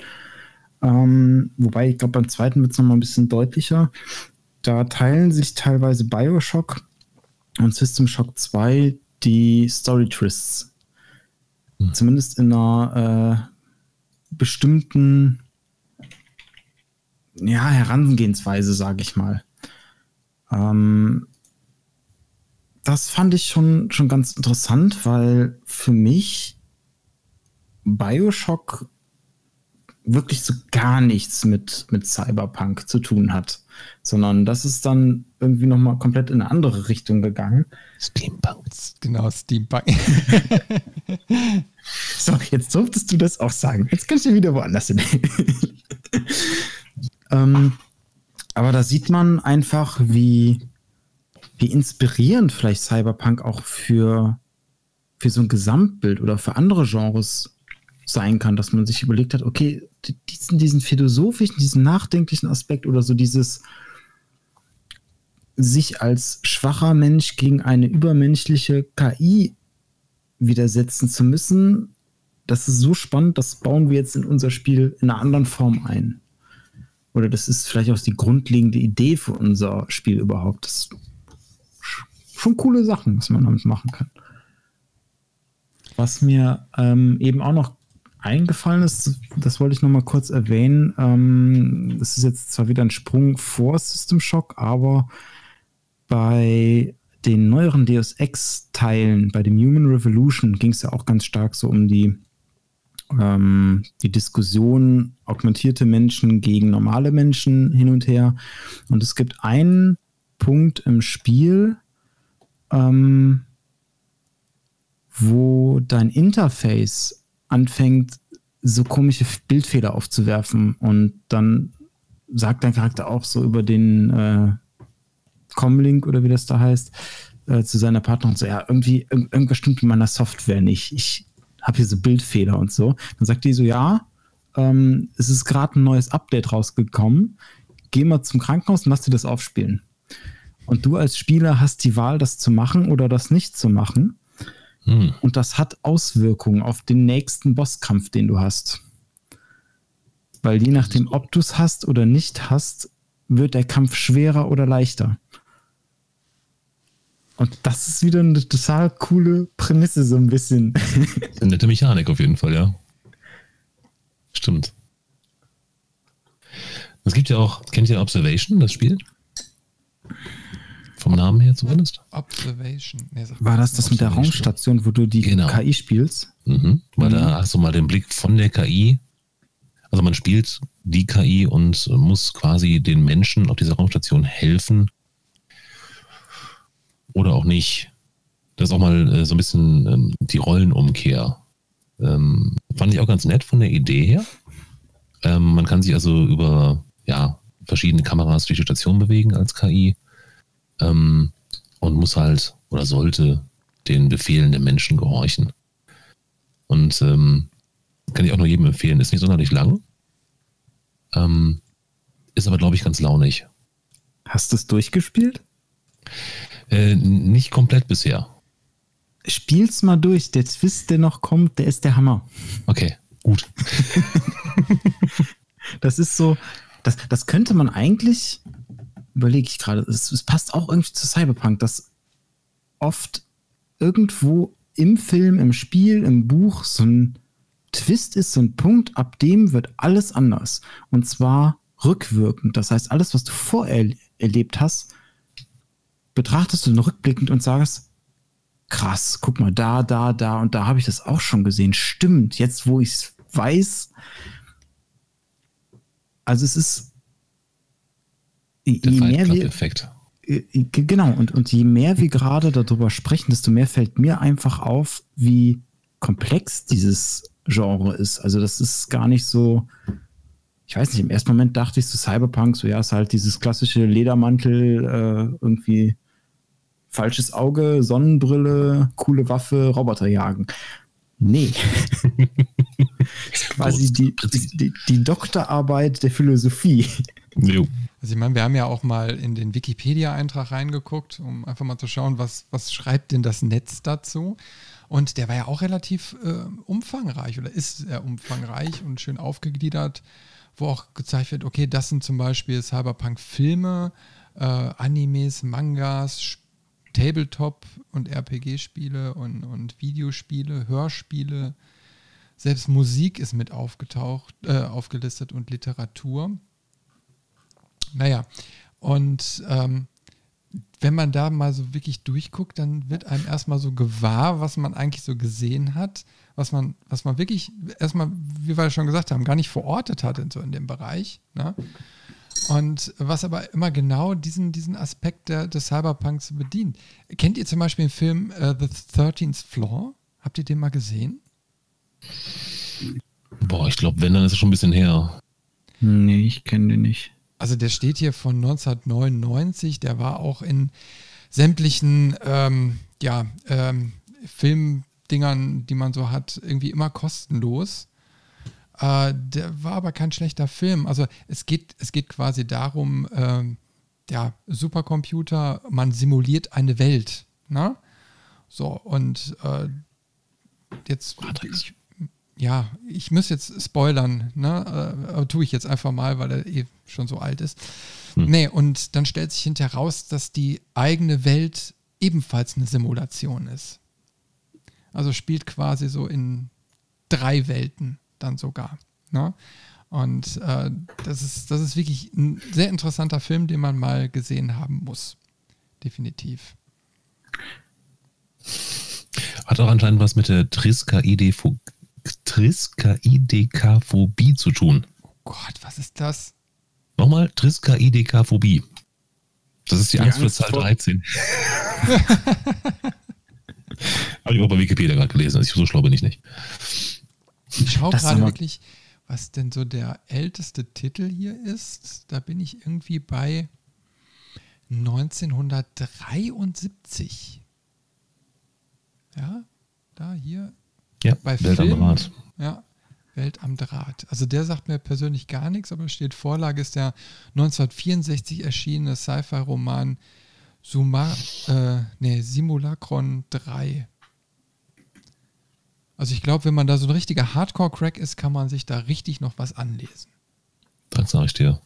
ähm, wobei ich glaube beim zweiten wird es nochmal ein bisschen deutlicher, da teilen sich teilweise Bioshock und System Shock 2 die Story Twists. Hm. Zumindest in einer äh, bestimmten ja, Herangehensweise, sage ich mal. Ähm, das fand ich schon, schon ganz interessant, weil für mich Bioshock wirklich so gar nichts mit, mit Cyberpunk zu tun hat, sondern das ist dann irgendwie nochmal komplett in eine andere Richtung gegangen. Steampunk. Genau, Steampunk. so, jetzt durftest du das auch sagen. Jetzt kannst du wieder woanders hin. ähm, aber da sieht man einfach, wie, wie inspirierend vielleicht Cyberpunk auch für, für so ein Gesamtbild oder für andere Genres sein kann, dass man sich überlegt hat, okay, diesen, diesen philosophischen, diesen nachdenklichen Aspekt oder so dieses sich als schwacher Mensch gegen eine übermenschliche KI widersetzen zu müssen, das ist so spannend, das bauen wir jetzt in unser Spiel in einer anderen Form ein. Oder das ist vielleicht auch die grundlegende Idee für unser Spiel überhaupt. Das schon coole Sachen, was man damit machen kann. Was mir ähm, eben auch noch eingefallen ist, das wollte ich noch mal kurz erwähnen. Ähm, das ist jetzt zwar wieder ein Sprung vor System Shock, aber bei den neueren Deus Ex-Teilen, bei dem Human Revolution, ging es ja auch ganz stark so um die, ähm, die Diskussion augmentierte Menschen gegen normale Menschen hin und her. Und es gibt einen Punkt im Spiel, ähm, wo dein Interface anfängt, so komische Bildfehler aufzuwerfen und dann sagt dein Charakter auch so über den äh, Comlink oder wie das da heißt, äh, zu seiner Partnerin so, ja, irgendwie, irg irgendwas stimmt mit meiner Software nicht. Ich habe hier so Bildfehler und so. Dann sagt die so, ja, ähm, es ist gerade ein neues Update rausgekommen. Geh mal zum Krankenhaus und lass dir das aufspielen. Und du als Spieler hast die Wahl, das zu machen oder das nicht zu machen. Hm. Und das hat Auswirkungen auf den nächsten Bosskampf, den du hast. Weil je nachdem, ob du es hast oder nicht hast, wird der Kampf schwerer oder leichter. Und das ist wieder eine total coole Prämisse, so ein bisschen. Eine nette Mechanik auf jeden Fall, ja. Stimmt. Es gibt ja auch, kennt ihr Observation, das Spiel? Vom Namen her zumindest. Observation. Nee, War das das mit der Raumstation, wo du die genau. KI spielst? Mhm. Weil mhm. da hast du mal den Blick von der KI. Also man spielt die KI und muss quasi den Menschen auf dieser Raumstation helfen. Oder auch nicht. Das ist auch mal äh, so ein bisschen ähm, die Rollenumkehr. Ähm, fand ich auch ganz nett von der Idee her. Ähm, man kann sich also über ja, verschiedene Kameras durch die Station bewegen als KI ähm, und muss halt oder sollte den Befehlen der Menschen gehorchen. Und ähm, kann ich auch nur jedem empfehlen. Ist nicht sonderlich lang. Ähm, ist aber, glaube ich, ganz launig. Hast du es durchgespielt? Äh, nicht komplett bisher. Spiel's mal durch. Der Twist, der noch kommt, der ist der Hammer. Okay, gut. das ist so, das, das könnte man eigentlich, überlege ich gerade, es, es passt auch irgendwie zu Cyberpunk, dass oft irgendwo im Film, im Spiel, im Buch so ein Twist ist, so ein Punkt, ab dem wird alles anders. Und zwar rückwirkend. Das heißt, alles, was du vorher erlebt hast, betrachtest du rückblickend und sagst, krass, guck mal, da, da, da und da habe ich das auch schon gesehen. Stimmt, jetzt wo ich es weiß. Also es ist Der je mehr wir, Effekt. Äh, genau, und, und je mehr wir gerade darüber sprechen, desto mehr fällt mir einfach auf, wie komplex dieses Genre ist. Also das ist gar nicht so, ich weiß nicht, im ersten Moment dachte ich zu Cyberpunk, so ja, ist halt dieses klassische Ledermantel, äh, irgendwie falsches Auge, Sonnenbrille, coole Waffe, Roboter jagen. Nee. quasi die, die, die, Doktorarbeit der Philosophie. Jo. Also ich meine, wir haben ja auch mal in den Wikipedia-Eintrag reingeguckt, um einfach mal zu schauen, was, was schreibt denn das Netz dazu. Und der war ja auch relativ äh, umfangreich oder ist sehr umfangreich und schön aufgegliedert, wo auch gezeigt wird, okay, das sind zum Beispiel Cyberpunk-Filme, äh, Animes, Mangas, Tabletop- und RPG-Spiele und, und Videospiele, Hörspiele. Selbst Musik ist mit aufgetaucht, äh, aufgelistet und Literatur. Naja, und ähm, wenn man da mal so wirklich durchguckt, dann wird einem erstmal so gewahr, was man eigentlich so gesehen hat, was man, was man wirklich erstmal, wie wir schon gesagt haben, gar nicht verortet hat in so in dem Bereich. Ne? Und was aber immer genau diesen, diesen Aspekt der, des Cyberpunks bedient. Kennt ihr zum Beispiel den Film uh, The 13th Floor? Habt ihr den mal gesehen? Boah, ich glaube, wenn, dann ist es schon ein bisschen her. Nee, ich kenne den nicht. Also der steht hier von 1999, der war auch in sämtlichen ähm, ja, ähm, Filmdingern, die man so hat, irgendwie immer kostenlos. Äh, der war aber kein schlechter Film. Also es geht, es geht quasi darum, äh, ja, Supercomputer, man simuliert eine Welt. Ne? So, und äh, jetzt, ich, ja, ich muss jetzt spoilern, ne? Äh, aber tue ich jetzt einfach mal, weil er eh schon so alt ist. Hm. Nee, und dann stellt sich hinterher raus, dass die eigene Welt ebenfalls eine Simulation ist. Also spielt quasi so in drei Welten dann sogar. Ne? Und äh, das, ist, das ist wirklich ein sehr interessanter Film, den man mal gesehen haben muss. Definitiv. Hat auch anscheinend was mit der Triskaidekaphobie zu tun. Oh Gott, was ist das? Nochmal, Triskaidekaphobie. Das ist die, die Angst, Angst vor Zahl 13. Habe ich auch bei Wikipedia gerade gelesen. Also ich so schlau bin ich nicht. Ich schaue gerade wirklich, was denn so der älteste Titel hier ist. Da bin ich irgendwie bei 1973. Ja, da hier. Ja, bei Welt Film, am Draht. Ja, Welt am Draht. Also der sagt mir persönlich gar nichts, aber steht Vorlage ist der 1964 erschienene Sci-Fi-Roman Suma, äh, nee, Simulacron 3. Also ich glaube, wenn man da so ein richtiger Hardcore-Crack ist, kann man sich da richtig noch was anlesen. Das sage ich dir.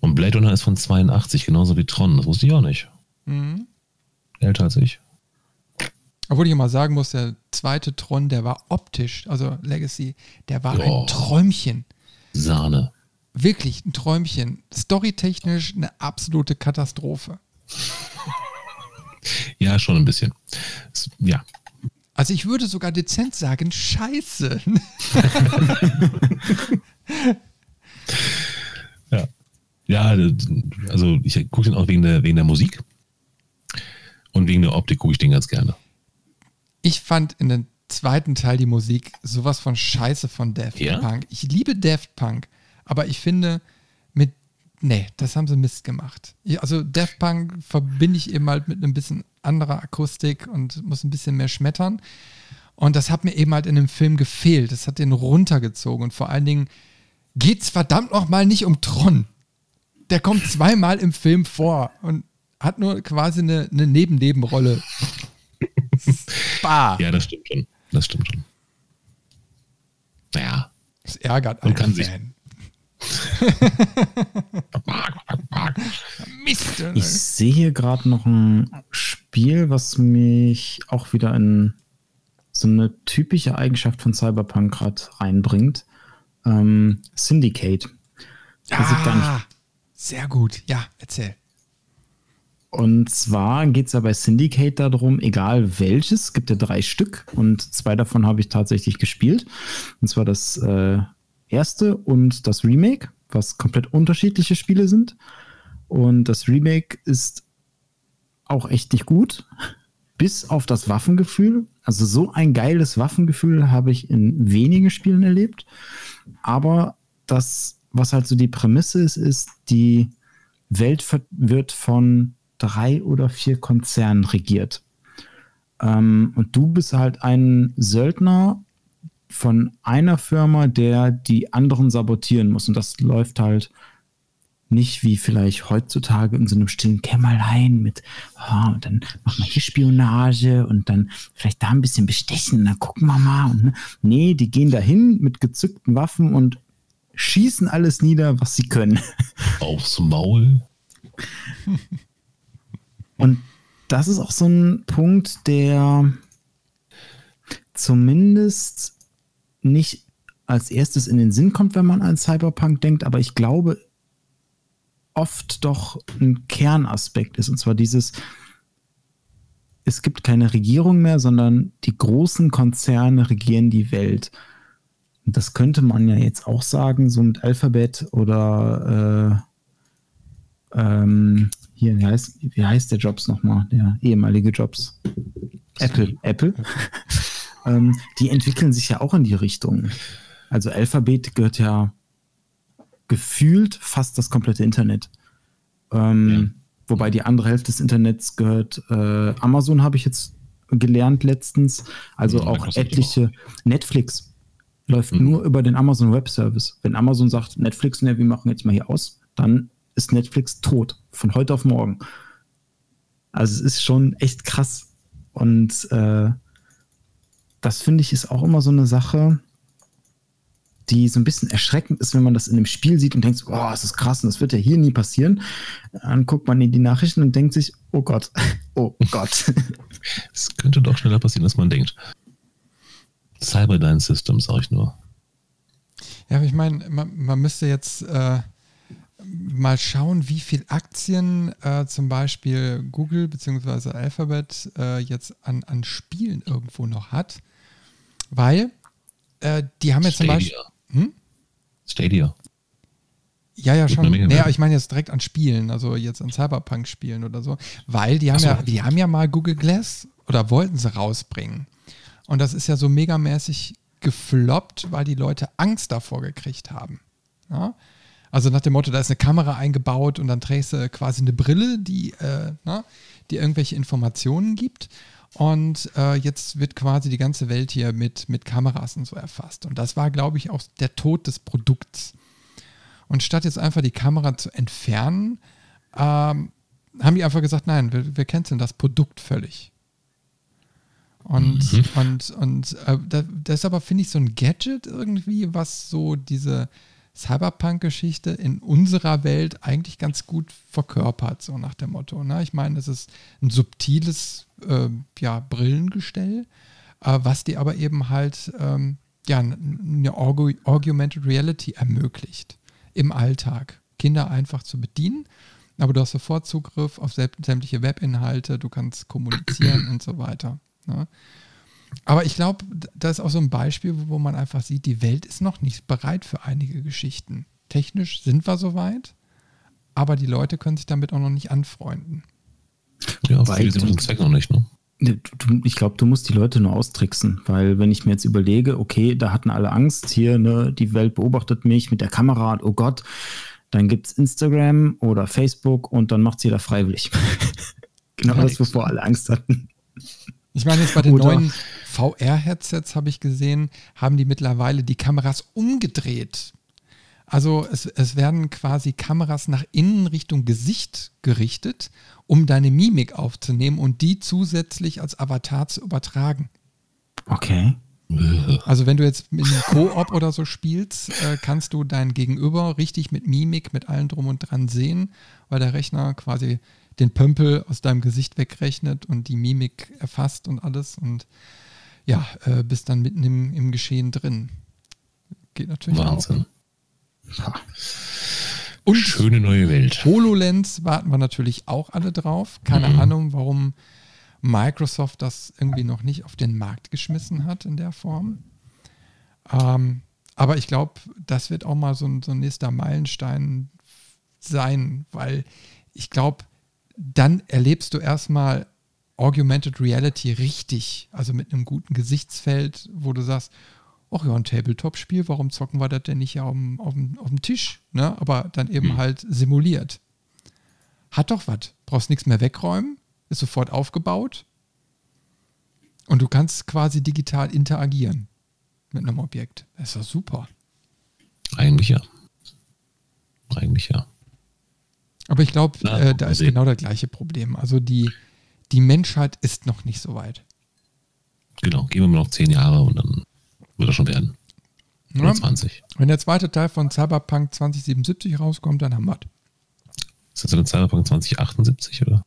Und Blade Runner ist von 82, genauso wie Tron. Das wusste ich auch nicht. Mhm. Älter als ich. Obwohl ich mal sagen muss, der zweite Tron, der war optisch, also Legacy, der war jo. ein Träumchen. Sahne. Wirklich ein Träumchen. Storytechnisch eine absolute Katastrophe. ja, schon ein bisschen. Ja, also ich würde sogar dezent sagen, scheiße. ja. Ja, also ich gucke den auch wegen der, wegen der Musik. Und wegen der Optik gucke ich den ganz gerne. Ich fand in dem zweiten Teil die Musik sowas von scheiße von Daft ja? Punk. Ich liebe Daft Punk, aber ich finde, mit, nee, das haben sie Mist gemacht. Also Daft Punk verbinde ich eben halt mit einem bisschen anderer Akustik und muss ein bisschen mehr schmettern. Und das hat mir eben halt in dem Film gefehlt. Das hat den runtergezogen. Und vor allen Dingen geht es verdammt nochmal nicht um Tron. Der kommt zweimal im Film vor und hat nur quasi eine, eine Nebennebenrolle. Bah. Ja, das stimmt schon. Das stimmt schon. Naja. Das ärgert einen kann Fan. Mist. Ich sehe hier gerade noch ein Spiel, was mich auch wieder in so eine typische Eigenschaft von Cyberpunk gerade reinbringt. Ähm, Syndicate. Ah, sehr gut. Ja, erzähl. Und zwar geht es ja bei Syndicate darum, egal welches, es gibt ja drei Stück und zwei davon habe ich tatsächlich gespielt. Und zwar das äh, erste und das Remake, was komplett unterschiedliche Spiele sind. Und das Remake ist auch echt nicht gut, bis auf das Waffengefühl. Also so ein geiles Waffengefühl habe ich in wenigen Spielen erlebt. Aber das, was halt so die Prämisse ist, ist, die Welt wird von drei oder vier Konzernen regiert. Ähm, und du bist halt ein Söldner von einer Firma, der die anderen sabotieren muss. Und das läuft halt nicht wie vielleicht heutzutage in so einem stillen Kämmerlein mit, oh, und dann machen wir hier Spionage und dann vielleicht da ein bisschen bestechen und dann gucken wir mal. Und, ne? Nee, die gehen dahin mit gezückten Waffen und schießen alles nieder, was sie können. Aufs Maul. Und das ist auch so ein Punkt, der zumindest nicht als erstes in den Sinn kommt, wenn man an Cyberpunk denkt, aber ich glaube, oft doch ein Kernaspekt ist. Und zwar dieses, es gibt keine Regierung mehr, sondern die großen Konzerne regieren die Welt. Und das könnte man ja jetzt auch sagen, so mit Alphabet oder äh, ähm, hier, wie heißt, wie heißt der Jobs nochmal? Der ehemalige Jobs. Apple. Apple. ähm, die entwickeln sich ja auch in die Richtung. Also Alphabet gehört ja gefühlt fast das komplette Internet. Ähm, ja. Wobei die andere Hälfte des Internets gehört äh, Amazon, habe ich jetzt gelernt letztens. Also ja, auch etliche. Auch. Netflix läuft mhm. nur über den Amazon Web Service. Wenn Amazon sagt, Netflix, ne, wir machen jetzt mal hier aus, dann ist Netflix tot. Von heute auf morgen. Also es ist schon echt krass. Und äh, das finde ich ist auch immer so eine Sache, die so ein bisschen erschreckend ist, wenn man das in einem Spiel sieht und denkt, oh, es ist krass und das wird ja hier nie passieren. Dann guckt man in die Nachrichten und denkt sich, oh Gott, oh Gott. Es könnte doch schneller passieren, als man denkt. Cyberdyne Systems, sag ich nur. Ja, aber ich meine, man, man, müsste jetzt äh, mal schauen, wie viel Aktien äh, zum Beispiel Google bzw. Alphabet äh, jetzt an, an Spielen irgendwo noch hat. Weil äh, die haben jetzt zum Beispiel. Hm? Stadia. Ja, ja, schon. Naja, ich meine jetzt direkt an Spielen, also jetzt an Cyberpunk-Spielen oder so. Weil die haben so. ja, die haben ja mal Google Glass oder wollten sie rausbringen. Und das ist ja so megamäßig gefloppt, weil die Leute Angst davor gekriegt haben. Ja? Also nach dem Motto, da ist eine Kamera eingebaut und dann trägst du quasi eine Brille, die, äh, na, ne, die irgendwelche Informationen gibt. Und äh, jetzt wird quasi die ganze Welt hier mit, mit Kameras und so erfasst. Und das war, glaube ich, auch der Tod des Produkts. Und statt jetzt einfach die Kamera zu entfernen, ähm, haben die einfach gesagt, nein, wir, wir canceln das Produkt völlig. Und, mhm. und, und äh, das ist aber, finde ich, so ein Gadget irgendwie, was so diese, Cyberpunk-Geschichte in unserer Welt eigentlich ganz gut verkörpert, so nach dem Motto. Ne? Ich meine, es ist ein subtiles äh, ja, Brillengestell, äh, was dir aber eben halt ähm, ja, eine Augmented Reality ermöglicht im Alltag. Kinder einfach zu bedienen, aber du hast sofort Zugriff auf sämtliche Webinhalte, du kannst kommunizieren und so weiter. Ne? Aber ich glaube, das ist auch so ein Beispiel, wo man einfach sieht, die Welt ist noch nicht bereit für einige Geschichten. Technisch sind wir soweit, aber die Leute können sich damit auch noch nicht anfreunden. Ja, weil sie den Zweck noch nicht, ne? Ich glaube, du musst die Leute nur austricksen, weil wenn ich mir jetzt überlege, okay, da hatten alle Angst, hier, ne, die Welt beobachtet mich mit der Kamera, oh Gott, Dann gibt es Instagram oder Facebook und dann macht es jeder freiwillig. genau das, wovor alle Angst hatten. Ich meine, jetzt bei den oder neuen VR-Headsets habe ich gesehen, haben die mittlerweile die Kameras umgedreht. Also es, es werden quasi Kameras nach innen Richtung Gesicht gerichtet, um deine Mimik aufzunehmen und die zusätzlich als Avatar zu übertragen. Okay. Also wenn du jetzt mit einem Koop oder so spielst, äh, kannst du dein Gegenüber richtig mit Mimik, mit allem drum und dran sehen, weil der Rechner quasi den Pömpel aus deinem Gesicht wegrechnet und die Mimik erfasst und alles und ja, äh, bist dann mitten im, im Geschehen drin. Geht natürlich Wahnsinn. auch. Und Schöne neue Welt. HoloLens warten wir natürlich auch alle drauf. Keine mhm. Ahnung, warum Microsoft das irgendwie noch nicht auf den Markt geschmissen hat in der Form. Ähm, aber ich glaube, das wird auch mal so ein, so ein nächster Meilenstein sein, weil ich glaube, dann erlebst du erstmal Augmented Reality richtig, also mit einem guten Gesichtsfeld, wo du sagst, ach ja, ein Tabletop-Spiel, warum zocken wir das denn nicht auf dem, auf dem, auf dem Tisch? Ne? Aber dann eben hm. halt simuliert. Hat doch was. Brauchst nichts mehr wegräumen, ist sofort aufgebaut und du kannst quasi digital interagieren mit einem Objekt. Das ist doch super. Eigentlich ja. Eigentlich ja. Aber ich glaube, äh, da ist sehen. genau das gleiche Problem. Also die, die Menschheit ist noch nicht so weit. Genau, geben wir noch zehn Jahre und dann wird das schon werden. Oder ja. 20. Wenn der zweite Teil von Cyberpunk 2077 rauskommt, dann haben wir es. Ist das denn Cyberpunk 2078 oder?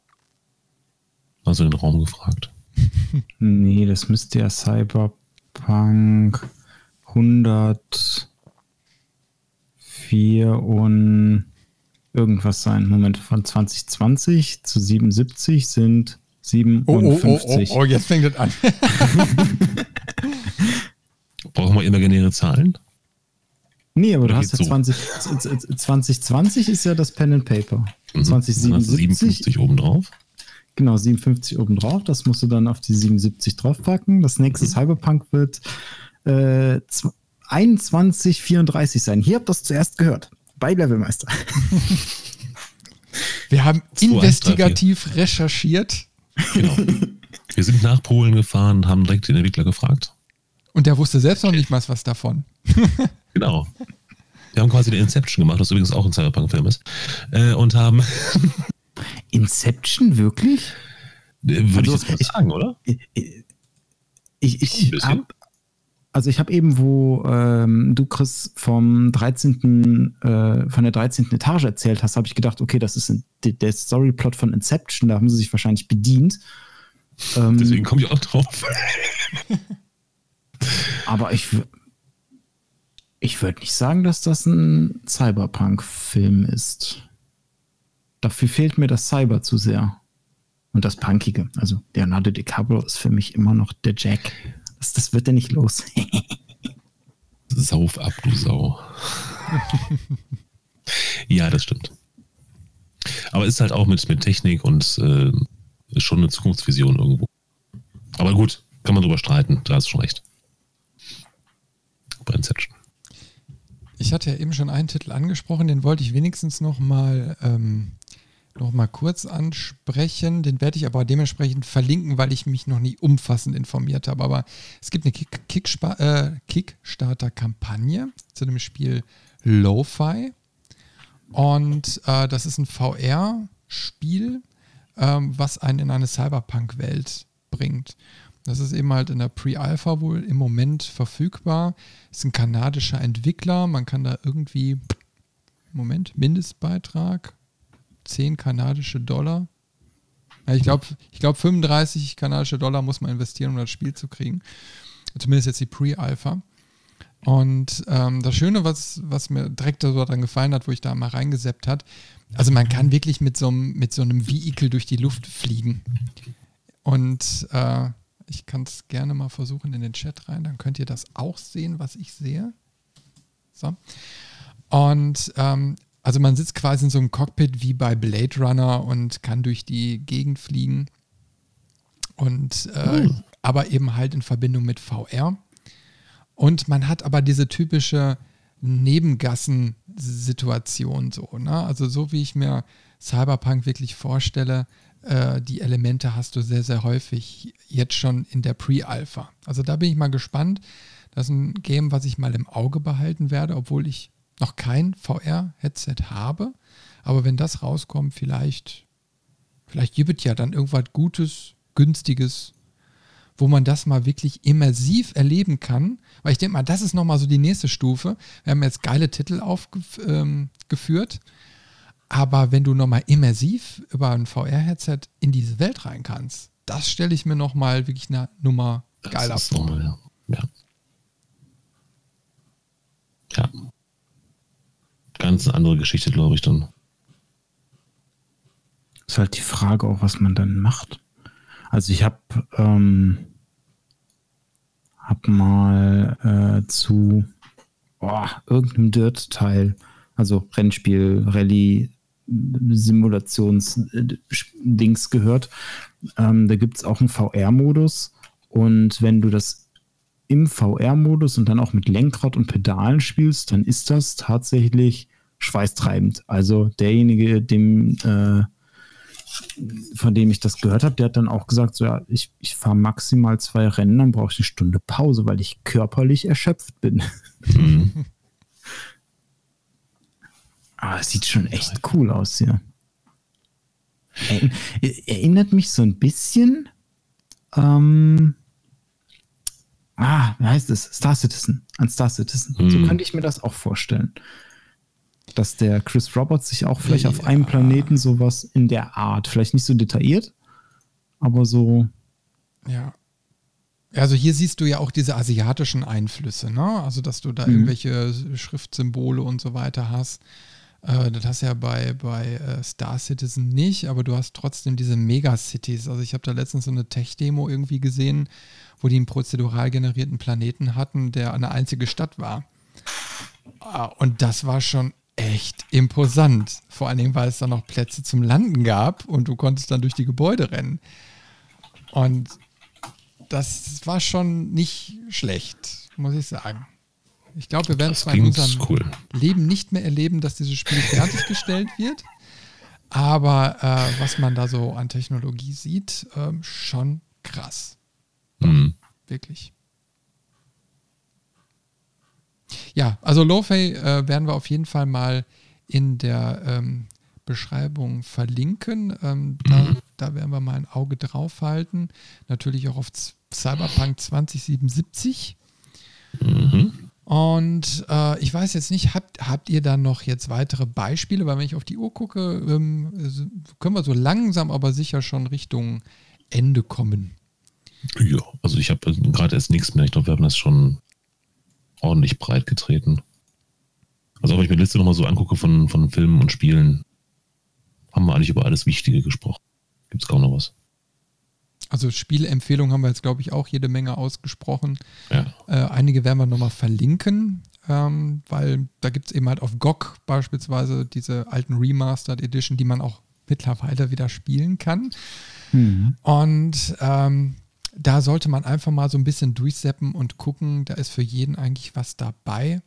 Also in den Raum gefragt. nee, das müsste ja Cyberpunk 104 und irgendwas sein. Moment, von 2020 zu 77 sind 57. Oh, oh, oh, oh, jetzt fängt das an. Brauchen wir imaginäre Zahlen? Nee, aber Oder du hast ja so? 20, 2020 ist ja das Pen and Paper. Mhm. 2077 57 obendrauf. Genau, 57 obendrauf. Das musst du dann auf die 77 draufpacken. Das nächste mhm. Cyberpunk wird äh, 2134 sein. Hier habt ihr das zuerst gehört. Bei Levelmeister. Wir haben investigativ recherchiert. Genau. Wir sind nach Polen gefahren, haben direkt den Entwickler gefragt. Und der wusste selbst noch nicht mal was davon. genau. Wir haben quasi den Inception gemacht, was übrigens auch ein Cyberpunk-Film ist. Äh, und haben. Inception, wirklich? Äh, würde also, ich jetzt mal sagen, oder? Ich, ich, ich habe also ich habe eben, wo ähm, du Chris vom 13. Äh, von der 13. Etage erzählt hast, habe ich gedacht, okay, das ist ein, der Storyplot von Inception, da haben sie sich wahrscheinlich bedient. Ähm, Deswegen komme ich auch drauf. aber ich, ich würde nicht sagen, dass das ein Cyberpunk-Film ist. Dafür fehlt mir das Cyber zu sehr. Und das Punkige. Also Leonardo DiCaprio ist für mich immer noch der Jack. Das, das wird ja nicht los. Sauf ab, du Sau. ja, das stimmt. Aber ist halt auch mit, mit Technik und äh, ist schon eine Zukunftsvision irgendwo. Aber gut, kann man drüber streiten, da hast du schon recht. Bei Inception. Ich hatte ja eben schon einen Titel angesprochen, den wollte ich wenigstens noch mal ähm, noch mal kurz ansprechen. Den werde ich aber dementsprechend verlinken, weil ich mich noch nie umfassend informiert habe. Aber es gibt eine Kick Kick äh, Kickstarter-Kampagne zu dem Spiel Lo-Fi. Und äh, das ist ein VR-Spiel, ähm, was einen in eine Cyberpunk-Welt bringt. Das ist eben halt in der Pre-Alpha wohl im Moment verfügbar. Ist ein kanadischer Entwickler. Man kann da irgendwie, Moment, Mindestbeitrag 10 kanadische Dollar. Ich glaube, ich glaub 35 kanadische Dollar muss man investieren, um das Spiel zu kriegen. Zumindest jetzt die Pre-Alpha. Und ähm, das Schöne, was, was mir direkt so daran gefallen hat, wo ich da mal reingeseppt hat, also man kann wirklich mit so einem, mit so einem Vehikel durch die Luft fliegen. Und äh, ich kann es gerne mal versuchen in den Chat rein, dann könnt ihr das auch sehen, was ich sehe. So. Und ähm, also man sitzt quasi in so einem Cockpit wie bei Blade Runner und kann durch die Gegend fliegen. Und äh, mhm. aber eben halt in Verbindung mit VR. Und man hat aber diese typische Nebengassen, Situation so. Ne? Also so wie ich mir Cyberpunk wirklich vorstelle, äh, die Elemente hast du sehr, sehr häufig jetzt schon in der Pre-Alpha. Also da bin ich mal gespannt. Das ist ein Game, was ich mal im Auge behalten werde, obwohl ich noch kein VR-Headset habe. Aber wenn das rauskommt, vielleicht, vielleicht gibt es ja dann irgendwas Gutes, Günstiges, wo man das mal wirklich immersiv erleben kann. Weil ich denke mal, das ist nochmal so die nächste Stufe. Wir haben jetzt geile Titel aufgeführt. Ähm, aber wenn du nochmal immersiv über ein VR-Headset in diese Welt rein kannst, das stelle ich mir nochmal wirklich eine Nummer geiler vor. Nochmal, ja. ja. Ja. Ganz andere Geschichte, glaube ich, dann. Ist halt die Frage auch, was man dann macht. Also ich habe ähm, hab mal äh, zu oh, irgendeinem Dirt-Teil, also Rennspiel, Rallye, Simulations-Dings gehört. Ähm, da gibt es auch einen VR-Modus. Und wenn du das im VR-Modus und dann auch mit Lenkrad und Pedalen spielst, dann ist das tatsächlich schweißtreibend. Also derjenige, dem, äh, von dem ich das gehört habe, der hat dann auch gesagt, so ja, ich, ich fahre maximal zwei Rennen, dann brauche ich eine Stunde Pause, weil ich körperlich erschöpft bin. Mhm. Aber es sieht schon echt cool aus hier. Erinnert mich so ein bisschen. Ähm, ah, wie heißt es? Star Citizen. An Star Citizen. Mhm. So könnte ich mir das auch vorstellen. Dass der Chris Roberts sich auch vielleicht ja. auf einem Planeten sowas in der Art, vielleicht nicht so detailliert, aber so. Ja. Also hier siehst du ja auch diese asiatischen Einflüsse, ne? Also dass du da mhm. irgendwelche Schriftsymbole und so weiter hast. Äh, das hast du ja bei, bei äh, Star Citizen nicht, aber du hast trotzdem diese Megacities. Also ich habe da letztens so eine Tech-Demo irgendwie gesehen, wo die einen prozedural generierten Planeten hatten, der eine einzige Stadt war. Ah, und das war schon echt imposant. Vor allen Dingen, weil es da noch Plätze zum Landen gab und du konntest dann durch die Gebäude rennen. Und das war schon nicht schlecht, muss ich sagen. Ich glaube, wir werden zwar in unserem cool. Leben nicht mehr erleben, dass dieses Spiel fertiggestellt wird. Aber äh, was man da so an Technologie sieht, äh, schon krass. Wirklich. Ja, also Lofay äh, werden wir auf jeden Fall mal in der ähm, Beschreibung verlinken. Ähm, da, da, werden wir mal ein Auge drauf halten. Natürlich auch auf Cyberpunk 2077. Mhm. Und äh, ich weiß jetzt nicht, habt, habt ihr da noch jetzt weitere Beispiele? Weil wenn ich auf die Uhr gucke, ähm, können wir so langsam aber sicher schon Richtung Ende kommen. Ja, also ich habe gerade erst nichts mehr. Ich glaube, wir haben das schon ordentlich breit getreten. Also wenn ich mir die Liste nochmal so angucke von, von Filmen und Spielen, haben wir eigentlich über alles Wichtige gesprochen. Gibt es kaum noch was. Also Spielempfehlungen haben wir jetzt, glaube ich, auch jede Menge ausgesprochen. Ja. Äh, einige werden wir nochmal verlinken, ähm, weil da gibt es eben halt auf GOG beispielsweise diese alten Remastered Edition, die man auch mittlerweile wieder spielen kann. Mhm. Und ähm, da sollte man einfach mal so ein bisschen durchseppen und gucken, da ist für jeden eigentlich was dabei.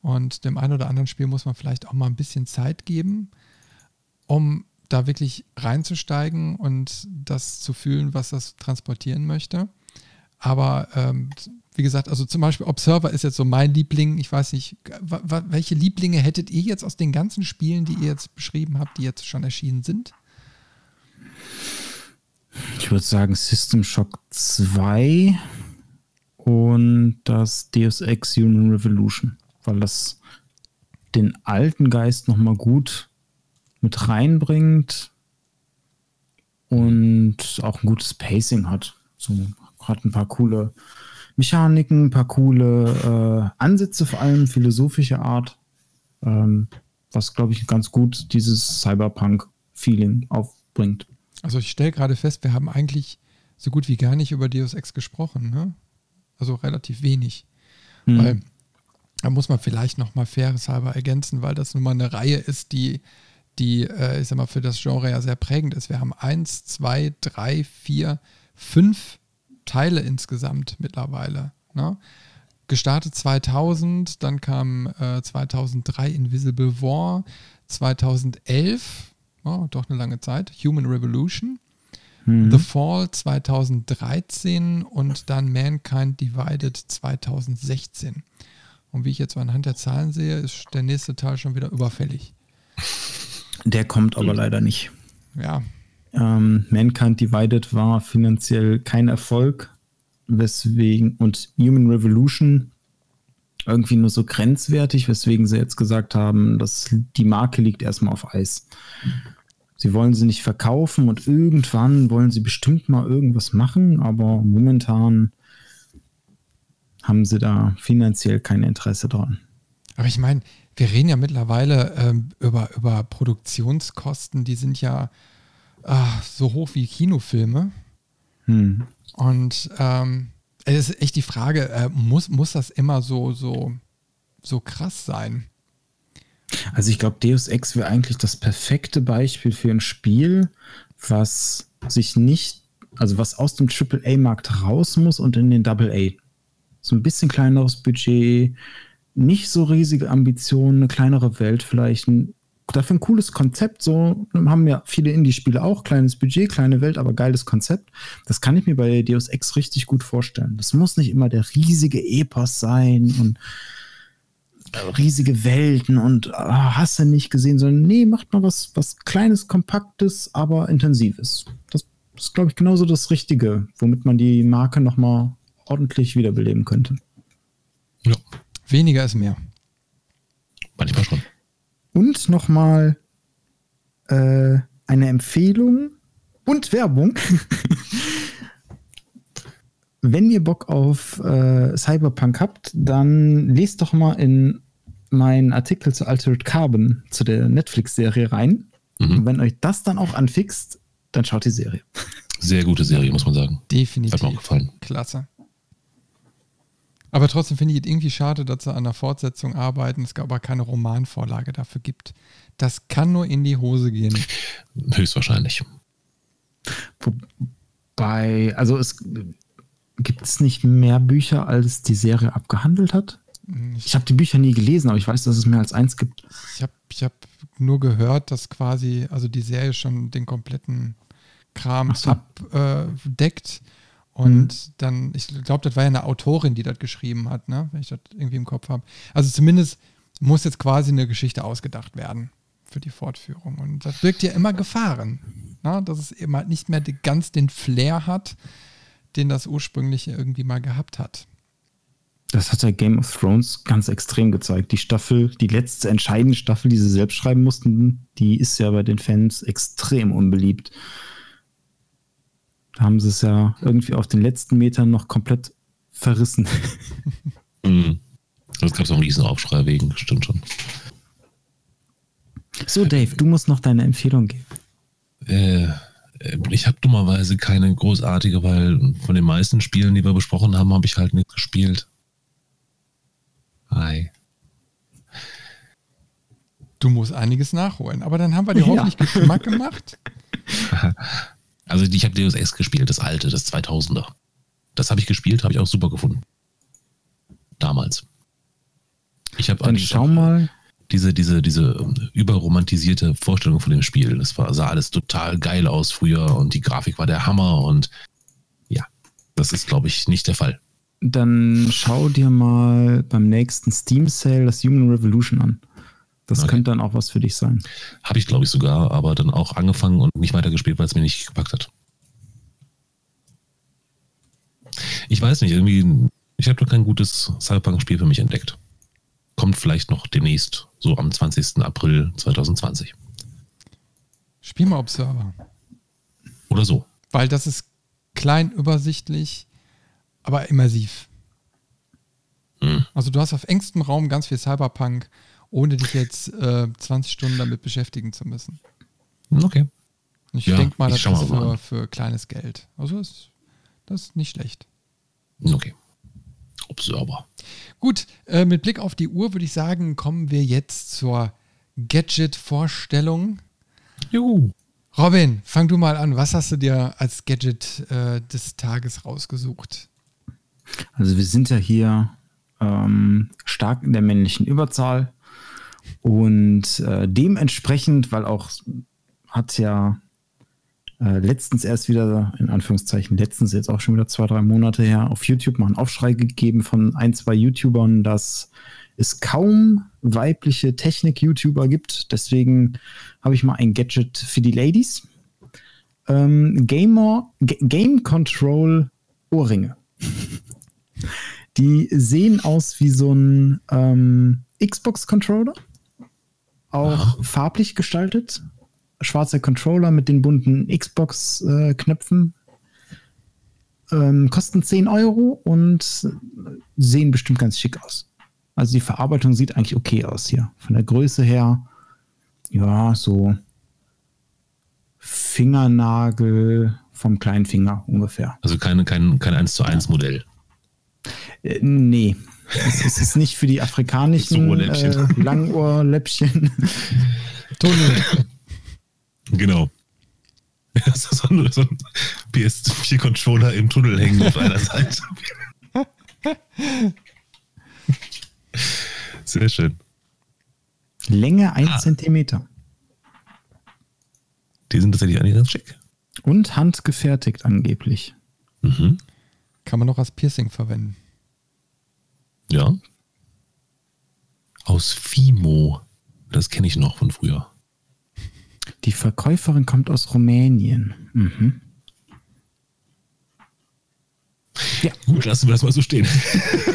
Und dem einen oder anderen Spiel muss man vielleicht auch mal ein bisschen Zeit geben, um da wirklich reinzusteigen und das zu fühlen, was das transportieren möchte. Aber ähm, wie gesagt, also zum Beispiel Observer ist jetzt so mein Liebling. Ich weiß nicht, welche Lieblinge hättet ihr jetzt aus den ganzen Spielen, die ihr jetzt beschrieben habt, die jetzt schon erschienen sind? Ich würde sagen System Shock 2 und das Deus Ex Human Revolution, weil das den alten Geist nochmal gut mit reinbringt und auch ein gutes Pacing hat. So hat ein paar coole Mechaniken, ein paar coole äh, Ansätze, vor allem philosophische Art, ähm, was glaube ich ganz gut dieses Cyberpunk-Feeling aufbringt. Also ich stelle gerade fest, wir haben eigentlich so gut wie gar nicht über Deus Ex gesprochen, ne? Also relativ wenig. Mhm. Weil da muss man vielleicht nochmal faireshalber ergänzen, weil das nun mal eine Reihe ist, die die, äh, ich sag mal, für das Genre ja sehr prägend ist. Wir haben eins, zwei, drei, vier, fünf Teile insgesamt mittlerweile. Ne? gestartet 2000, dann kam äh, 2003 Invisible War, 2011, oh, doch eine lange Zeit, Human Revolution, mhm. The Fall 2013 und dann Mankind Divided 2016. Und wie ich jetzt anhand der Zahlen sehe, ist der nächste Teil schon wieder überfällig. Der kommt aber leider nicht. Ja. Ähm, Mankind Divided war finanziell kein Erfolg, weswegen und Human Revolution irgendwie nur so grenzwertig, weswegen sie jetzt gesagt haben, dass die Marke liegt erstmal auf Eis. Sie wollen sie nicht verkaufen und irgendwann wollen sie bestimmt mal irgendwas machen, aber momentan haben sie da finanziell kein Interesse dran. Aber ich meine, wir reden ja mittlerweile ähm, über, über Produktionskosten, die sind ja ach, so hoch wie Kinofilme. Hm. Und ähm, es ist echt die Frage, äh, muss, muss das immer so, so, so krass sein? Also ich glaube, Deus Ex wäre eigentlich das perfekte Beispiel für ein Spiel, was sich nicht, also was aus dem AAA-Markt raus muss und in den AA. So ein bisschen kleineres Budget, nicht so riesige Ambitionen, eine kleinere Welt vielleicht, ein dafür ein cooles Konzept. So haben ja viele Indie-Spiele auch. Kleines Budget, kleine Welt, aber geiles Konzept. Das kann ich mir bei Deus Ex richtig gut vorstellen. Das muss nicht immer der riesige Epos sein und riesige Welten und äh, hast du nicht gesehen, sondern nee, macht mal was, was Kleines, Kompaktes, aber Intensives. Das ist, glaube ich, genauso das Richtige, womit man die Marke nochmal ordentlich wiederbeleben könnte. Ja. Weniger ist mehr. Manchmal schon. Und nochmal äh, eine Empfehlung und Werbung. Wenn ihr Bock auf äh, Cyberpunk habt, dann lest doch mal in meinen Artikel zu Altered Carbon, zu der Netflix-Serie rein. Mhm. Und wenn euch das dann auch anfixt, dann schaut die Serie. Sehr gute Serie, muss man sagen. Definitiv. Hat mir auch gefallen. Klasse. Aber trotzdem finde ich es irgendwie schade, dass sie an der Fortsetzung arbeiten, es aber keine Romanvorlage dafür gibt. Das kann nur in die Hose gehen. Höchstwahrscheinlich. Wobei, also es gibt es nicht mehr Bücher, als die Serie abgehandelt hat? Ich, habe die Bücher nie gelesen, aber ich weiß, dass es mehr als eins gibt. Ich habe ich hab nur gehört, dass quasi, also die Serie schon den kompletten Kram so. abdeckt. Äh, und mhm. dann, ich glaube, das war ja eine Autorin, die das geschrieben hat, ne? wenn ich das irgendwie im Kopf habe. Also zumindest muss jetzt quasi eine Geschichte ausgedacht werden für die Fortführung. Und das birgt ja immer Gefahren, ne? dass es eben halt nicht mehr ganz den Flair hat, den das ursprünglich irgendwie mal gehabt hat. Das hat ja Game of Thrones ganz extrem gezeigt. Die Staffel, die letzte entscheidende Staffel, die sie selbst schreiben mussten, die ist ja bei den Fans extrem unbeliebt. Da haben sie es ja irgendwie auf den letzten Metern noch komplett verrissen. Mhm. Das gab es auch einen riesen Aufschrei wegen, stimmt schon. So, Dave, du musst noch deine Empfehlung geben. Äh, ich habe dummerweise keine großartige, weil von den meisten Spielen, die wir besprochen haben, habe ich halt nichts gespielt. Hi. Du musst einiges nachholen, aber dann haben wir dir ja. hoffentlich Geschmack gemacht. Also ich habe Deus Ex gespielt, das alte, das 2000er. Das habe ich gespielt, habe ich auch super gefunden. Damals. Ich habe Dann schau mal diese, diese, diese ähm, überromantisierte Vorstellung von dem Spiel. Das war, sah alles total geil aus früher und die Grafik war der Hammer und ja, das ist, glaube ich, nicht der Fall. Dann schau dir mal beim nächsten Steam Sale das Human Revolution an. Das okay. könnte dann auch was für dich sein. Habe ich, glaube ich, sogar, aber dann auch angefangen und nicht weitergespielt, weil es mir nicht gepackt hat. Ich weiß nicht, irgendwie, ich habe doch kein gutes Cyberpunk-Spiel für mich entdeckt. Kommt vielleicht noch demnächst, so am 20. April 2020. Spiel mal Observer. Oder so. Weil das ist klein, übersichtlich, aber immersiv. Hm. Also du hast auf engstem Raum ganz viel Cyberpunk ohne dich jetzt äh, 20 Stunden damit beschäftigen zu müssen. Okay. Ich ja, denke mal, das ist für, für kleines Geld. Also ist, das ist nicht schlecht. Okay. Observer. Gut, äh, mit Blick auf die Uhr würde ich sagen, kommen wir jetzt zur Gadget-Vorstellung. Juhu. Robin, fang du mal an. Was hast du dir als Gadget äh, des Tages rausgesucht? Also wir sind ja hier ähm, stark in der männlichen Überzahl. Und äh, dementsprechend, weil auch hat ja äh, letztens erst wieder, in Anführungszeichen, letztens jetzt auch schon wieder zwei, drei Monate her, auf YouTube mal einen Aufschrei gegeben von ein, zwei YouTubern, dass es kaum weibliche Technik-YouTuber gibt. Deswegen habe ich mal ein Gadget für die Ladies. Ähm, Gamer, Game Control Ohrringe. Die sehen aus wie so ein ähm, Xbox-Controller. Auch Aha. farblich gestaltet. Schwarzer Controller mit den bunten Xbox-Knöpfen. Ähm, kosten 10 Euro und sehen bestimmt ganz schick aus. Also die Verarbeitung sieht eigentlich okay aus hier. Von der Größe her, ja, so Fingernagel vom kleinen Finger ungefähr. Also keine, kein, kein 1 zu 1 Modell. Äh, nee. Es, ist nicht für die afrikanischen äh, Langohrläppchen. Tunnel. Genau. so ein, so ein PS4-Controller im Tunnel hängen auf einer Seite. Sehr schön. Länge 1 ah. Zentimeter. Die sind tatsächlich eigentlich ganz schick. Und handgefertigt angeblich. Mhm. Kann man noch als Piercing verwenden. Ja. Aus Fimo. Das kenne ich noch von früher. Die Verkäuferin kommt aus Rumänien. Mhm. Ja. Gut, lassen wir das mal so stehen.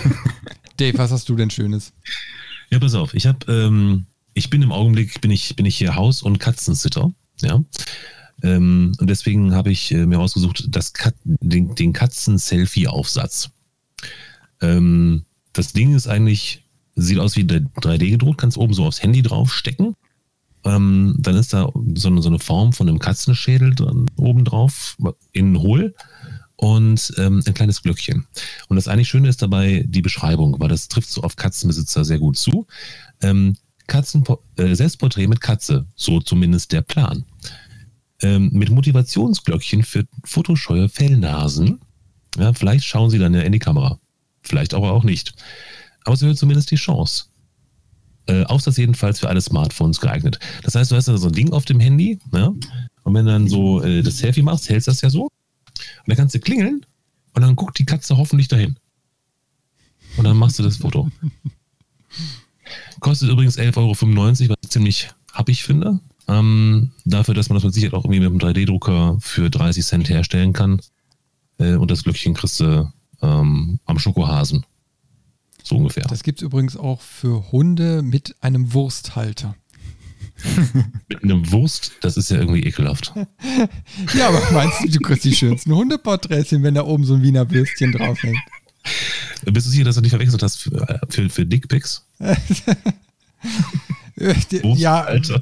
Dave, was hast du denn Schönes? Ja, pass auf. Ich habe, ähm, ich bin im Augenblick bin ich bin ich hier Haus- und Katzensitter. Ja. Ähm, und deswegen habe ich äh, mir ausgesucht, das Kat den, den Katzen-Selfie-Aufsatz. Ähm, das Ding ist eigentlich, sieht aus wie 3D gedruckt, kannst oben so aufs Handy draufstecken. Ähm, dann ist da so eine, so eine Form von einem Katzenschädel dran, oben drauf, innen hohl und ähm, ein kleines Glöckchen. Und das eigentlich Schöne ist dabei die Beschreibung, weil das trifft so auf Katzenbesitzer sehr gut zu. Ähm, Katzen, äh, Selbstporträt mit Katze, so zumindest der Plan. Ähm, mit Motivationsglöckchen für fotoscheue Fellnasen. Ja, vielleicht schauen sie dann ja in die Kamera. Vielleicht aber auch nicht. Aber es erhöht zumindest die Chance. Äh, Aufsatz jedenfalls für alle Smartphones geeignet. Das heißt, du hast da so ein Ding auf dem Handy, ja? und wenn du dann so äh, das Selfie machst, hältst du das ja so und dann kannst du klingeln und dann guckt die Katze hoffentlich dahin. Und dann machst du das Foto. Kostet übrigens 11,95 Euro, was ich ziemlich happig finde. Ähm, dafür, dass man das mit Sicherheit auch irgendwie mit einem 3D-Drucker für 30 Cent herstellen kann. Äh, und das Glöckchen kriegst du ähm, am Schokohasen. So ungefähr. Das gibt es übrigens auch für Hunde mit einem Wursthalter. Mit einem Wurst, das ist ja irgendwie ekelhaft. ja, aber meinst du, du kriegst die schönsten Hundeporträtchen, wenn da oben so ein Wiener Würstchen draufhängt? Bist du sicher, dass du nicht verwechselt hast für, äh, für, für Dickpics? ja, Alter.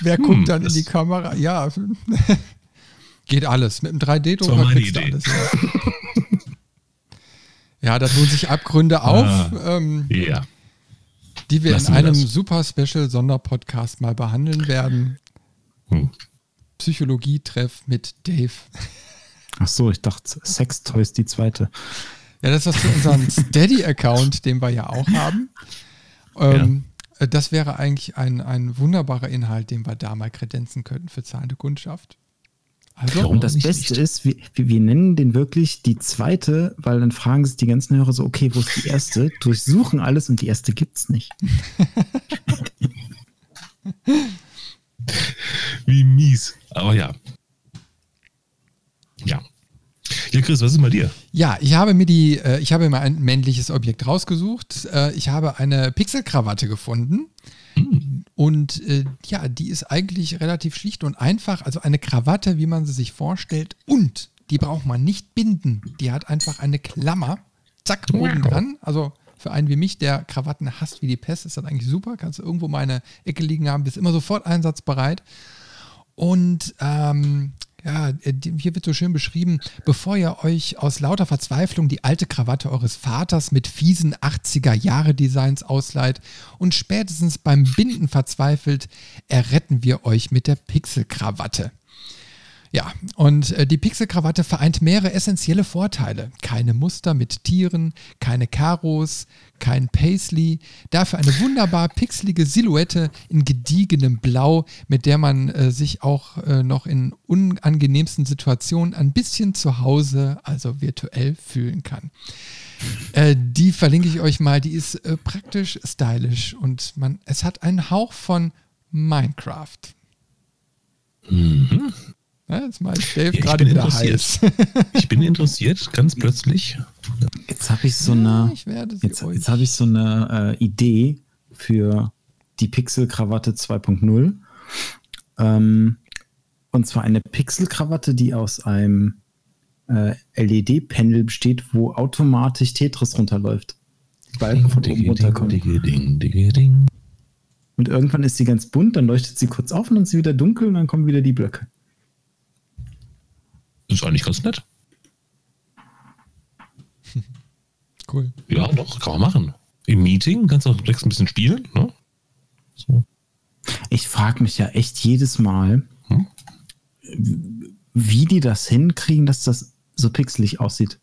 wer hm, guckt dann in die Kamera? Ja, geht alles. Mit einem 3D-Drucker kriegst du alles. Ja. ja, da tun sich Abgründe auf. Ah, ähm, ja die wir Lassen in einem wir super Special Sonderpodcast mal behandeln werden. Hm. Psychologie-Treff mit Dave. Ach so, ich dachte Sex Toys die zweite. Ja, das ist was für unseren Steady-Account, den wir ja auch haben. Ähm, ja. Das wäre eigentlich ein, ein wunderbarer Inhalt, den wir da mal kredenzen könnten für zahlende Kundschaft. Also, und das Beste nicht. ist, wir, wir, nennen den wirklich die zweite, weil dann fragen sich die ganzen Hörer so, okay, wo ist die erste? Durchsuchen alles und die erste gibt's nicht. Wie mies. Aber ja. Ja. Ja, Chris, was ist bei dir? Ja, ich habe mir die, äh, ich habe mir ein männliches Objekt rausgesucht. Äh, ich habe eine Pixelkrawatte gefunden. Und äh, ja, die ist eigentlich relativ schlicht und einfach. Also eine Krawatte, wie man sie sich vorstellt. Und die braucht man nicht binden. Die hat einfach eine Klammer. Zack, oben dran. Also für einen wie mich, der Krawatten hasst wie die Pest, ist das eigentlich super. Kannst du irgendwo meine Ecke liegen haben, bist immer sofort einsatzbereit. Und ähm, ja, äh, hier wird so schön beschrieben, bevor ihr euch aus lauter Verzweiflung die alte Krawatte eures Vaters mit fiesen 80er-Jahre-Designs ausleiht und spätestens beim Binden verzweifelt, erretten wir euch mit der Pixelkrawatte. Ja, und äh, die Pixelkrawatte vereint mehrere essentielle Vorteile. Keine Muster mit Tieren, keine Karos, kein Paisley. Dafür eine wunderbar pixelige Silhouette in gediegenem Blau, mit der man äh, sich auch äh, noch in unangenehmsten Situationen ein bisschen zu Hause, also virtuell, fühlen kann. Äh, die verlinke ich euch mal. Die ist äh, praktisch stylisch und man, es hat einen Hauch von Minecraft. Mhm. Ja, jetzt mal Dave ja, gerade wieder heiß. ich bin interessiert, ganz plötzlich. Jetzt habe ich so eine, jetzt, jetzt habe ich so eine äh, Idee für die Pixel-Krawatte 2.0. Ähm, und zwar eine Pixel-Krawatte, die aus einem äh, LED-Panel besteht, wo automatisch Tetris runterläuft. Die Balken von oben runterkommen. Und irgendwann ist sie ganz bunt, dann leuchtet sie kurz auf und dann ist sie wieder dunkel und dann kommen wieder die Blöcke. Ist eigentlich ganz nett. Cool. Ja, doch, kann man machen. Im Meeting kannst du auch ein bisschen spielen. Ne? So. Ich frage mich ja echt jedes Mal, hm? wie die das hinkriegen, dass das so pixelig aussieht.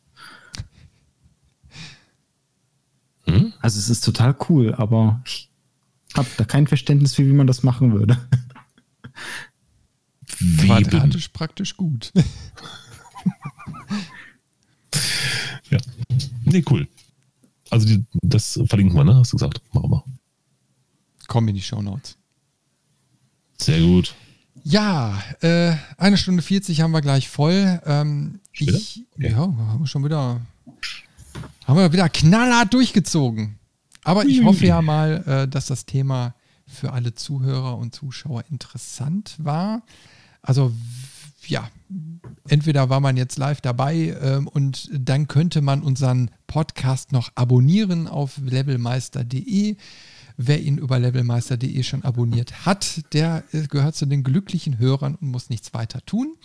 Hm? Also es ist total cool, aber ich habe da kein Verständnis für, wie man das machen würde. Wie Quadratisch praktisch gut. ja. Nee, cool. Also die, das verlinken wir, ne? Hast du gesagt. Machen wir. Kommen in die Show Notes. Sehr gut. Ja, äh, eine Stunde 40 haben wir gleich voll. Ähm, ich, okay. Ja, haben wir schon wieder, haben wir wieder knallhart durchgezogen. Aber ich hoffe ja mal, äh, dass das Thema für alle Zuhörer und Zuschauer interessant war. Also ja, entweder war man jetzt live dabei ähm, und dann könnte man unseren Podcast noch abonnieren auf levelmeister.de. Wer ihn über levelmeister.de schon abonniert hat, der äh, gehört zu den glücklichen Hörern und muss nichts weiter tun.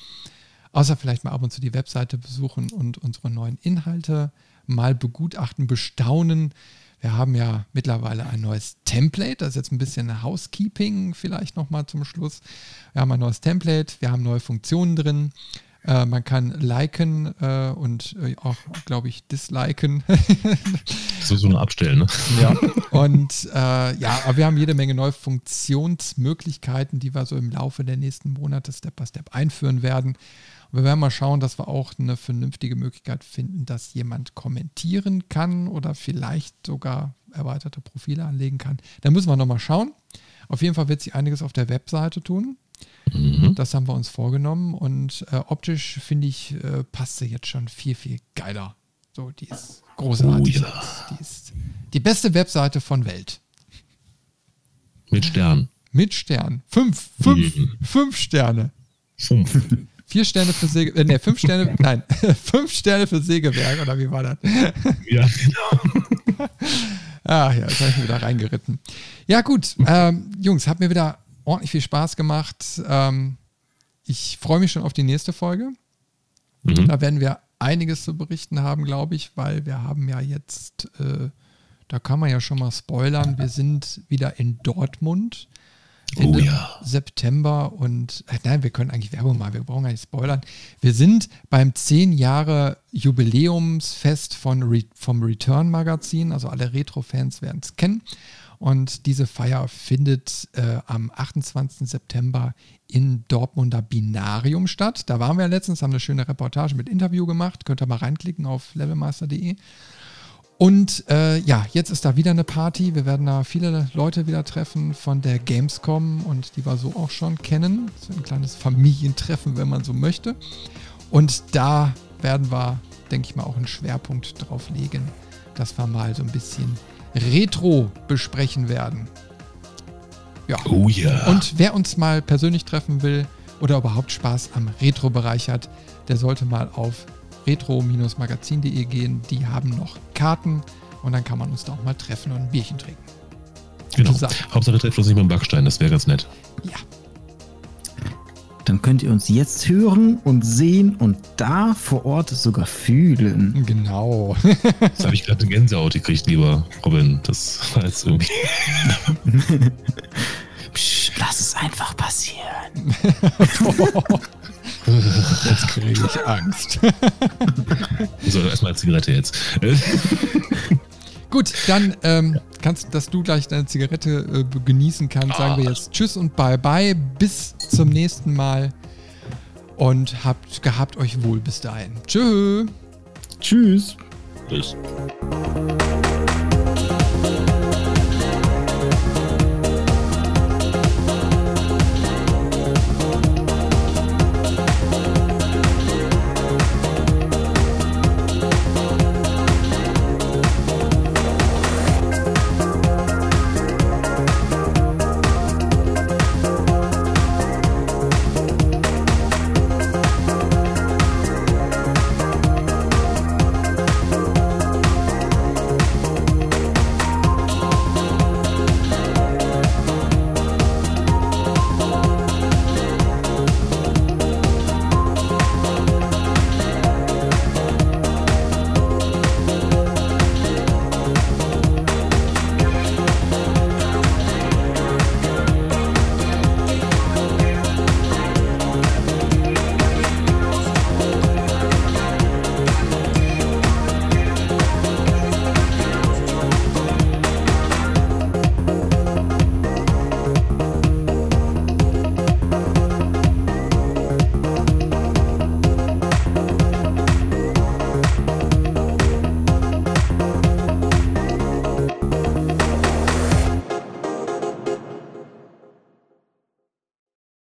Außer vielleicht mal ab und zu die Webseite besuchen und unsere neuen Inhalte mal begutachten, bestaunen. Wir haben ja mittlerweile ein neues Template. Das ist jetzt ein bisschen Housekeeping vielleicht nochmal zum Schluss. Wir haben ein neues Template, wir haben neue Funktionen drin. Äh, man kann liken äh, und äh, auch, glaube ich, disliken. so so eine Abstellen, ne? Ja. Und äh, ja, aber wir haben jede Menge neue Funktionsmöglichkeiten, die wir so im Laufe der nächsten Monate Step by Step einführen werden. Wir werden mal schauen, dass wir auch eine vernünftige Möglichkeit finden, dass jemand kommentieren kann oder vielleicht sogar erweiterte Profile anlegen kann. Da müssen wir nochmal schauen. Auf jeden Fall wird sich einiges auf der Webseite tun. Mhm. Das haben wir uns vorgenommen und äh, optisch finde ich, äh, passt sie jetzt schon viel, viel geiler. So, die ist großartig. Oh, ja. Die ist die beste Webseite von Welt. Mit Stern. Mit Stern. Fünf, fünf, mhm. fünf Sterne. Fünf. Vier Sterne für Säge, äh, ne, fünf Sterne, nein, fünf Sterne für Sägewerk, oder wie war das? Ja, genau. Ach ja, jetzt habe ich mich wieder reingeritten. Ja, gut, ähm, Jungs, hat mir wieder ordentlich viel Spaß gemacht. Ähm, ich freue mich schon auf die nächste Folge. Mhm. Da werden wir einiges zu berichten haben, glaube ich, weil wir haben ja jetzt, äh, da kann man ja schon mal spoilern, wir sind wieder in Dortmund Ende oh ja. September und äh, nein, wir können eigentlich Werbung machen, wir brauchen gar nicht spoilern. Wir sind beim 10 Jahre Jubiläumsfest von Re vom Return Magazin, also alle Retro-Fans werden es kennen. Und diese Feier findet äh, am 28. September in Dortmunder Binarium statt. Da waren wir ja letztens, haben eine schöne Reportage mit Interview gemacht. Könnt ihr mal reinklicken auf levelmaster.de. Und äh, ja, jetzt ist da wieder eine Party. Wir werden da viele Leute wieder treffen von der Gamescom und die wir so auch schon kennen. Das ist ein kleines Familientreffen, wenn man so möchte. Und da werden wir, denke ich mal, auch einen Schwerpunkt drauf legen, dass wir mal so ein bisschen Retro besprechen werden. Ja. Oh ja. Und wer uns mal persönlich treffen will oder überhaupt Spaß am Retro-Bereich hat, der sollte mal auf retro-magazin.de gehen. Die haben noch Karten und dann kann man uns da auch mal treffen und ein Bierchen trinken. Genau. Hauptsache trefft uns nicht mit dem Backstein, das wäre ganz nett. Ja. Dann könnt ihr uns jetzt hören und sehen und da vor Ort sogar fühlen. Genau. Jetzt habe ich gerade eine Gänsehaut gekriegt, lieber Robin. Das war jetzt irgendwie. Psch, lass es einfach passieren. Jetzt kriege ich Angst. so, erstmal Zigarette jetzt. Gut, dann ähm, kannst, dass du gleich deine Zigarette äh, genießen kannst, sagen wir jetzt Tschüss und Bye Bye. Bis zum nächsten Mal. Und habt gehabt euch wohl bis dahin. Tschö. Tschüss. Tschüss.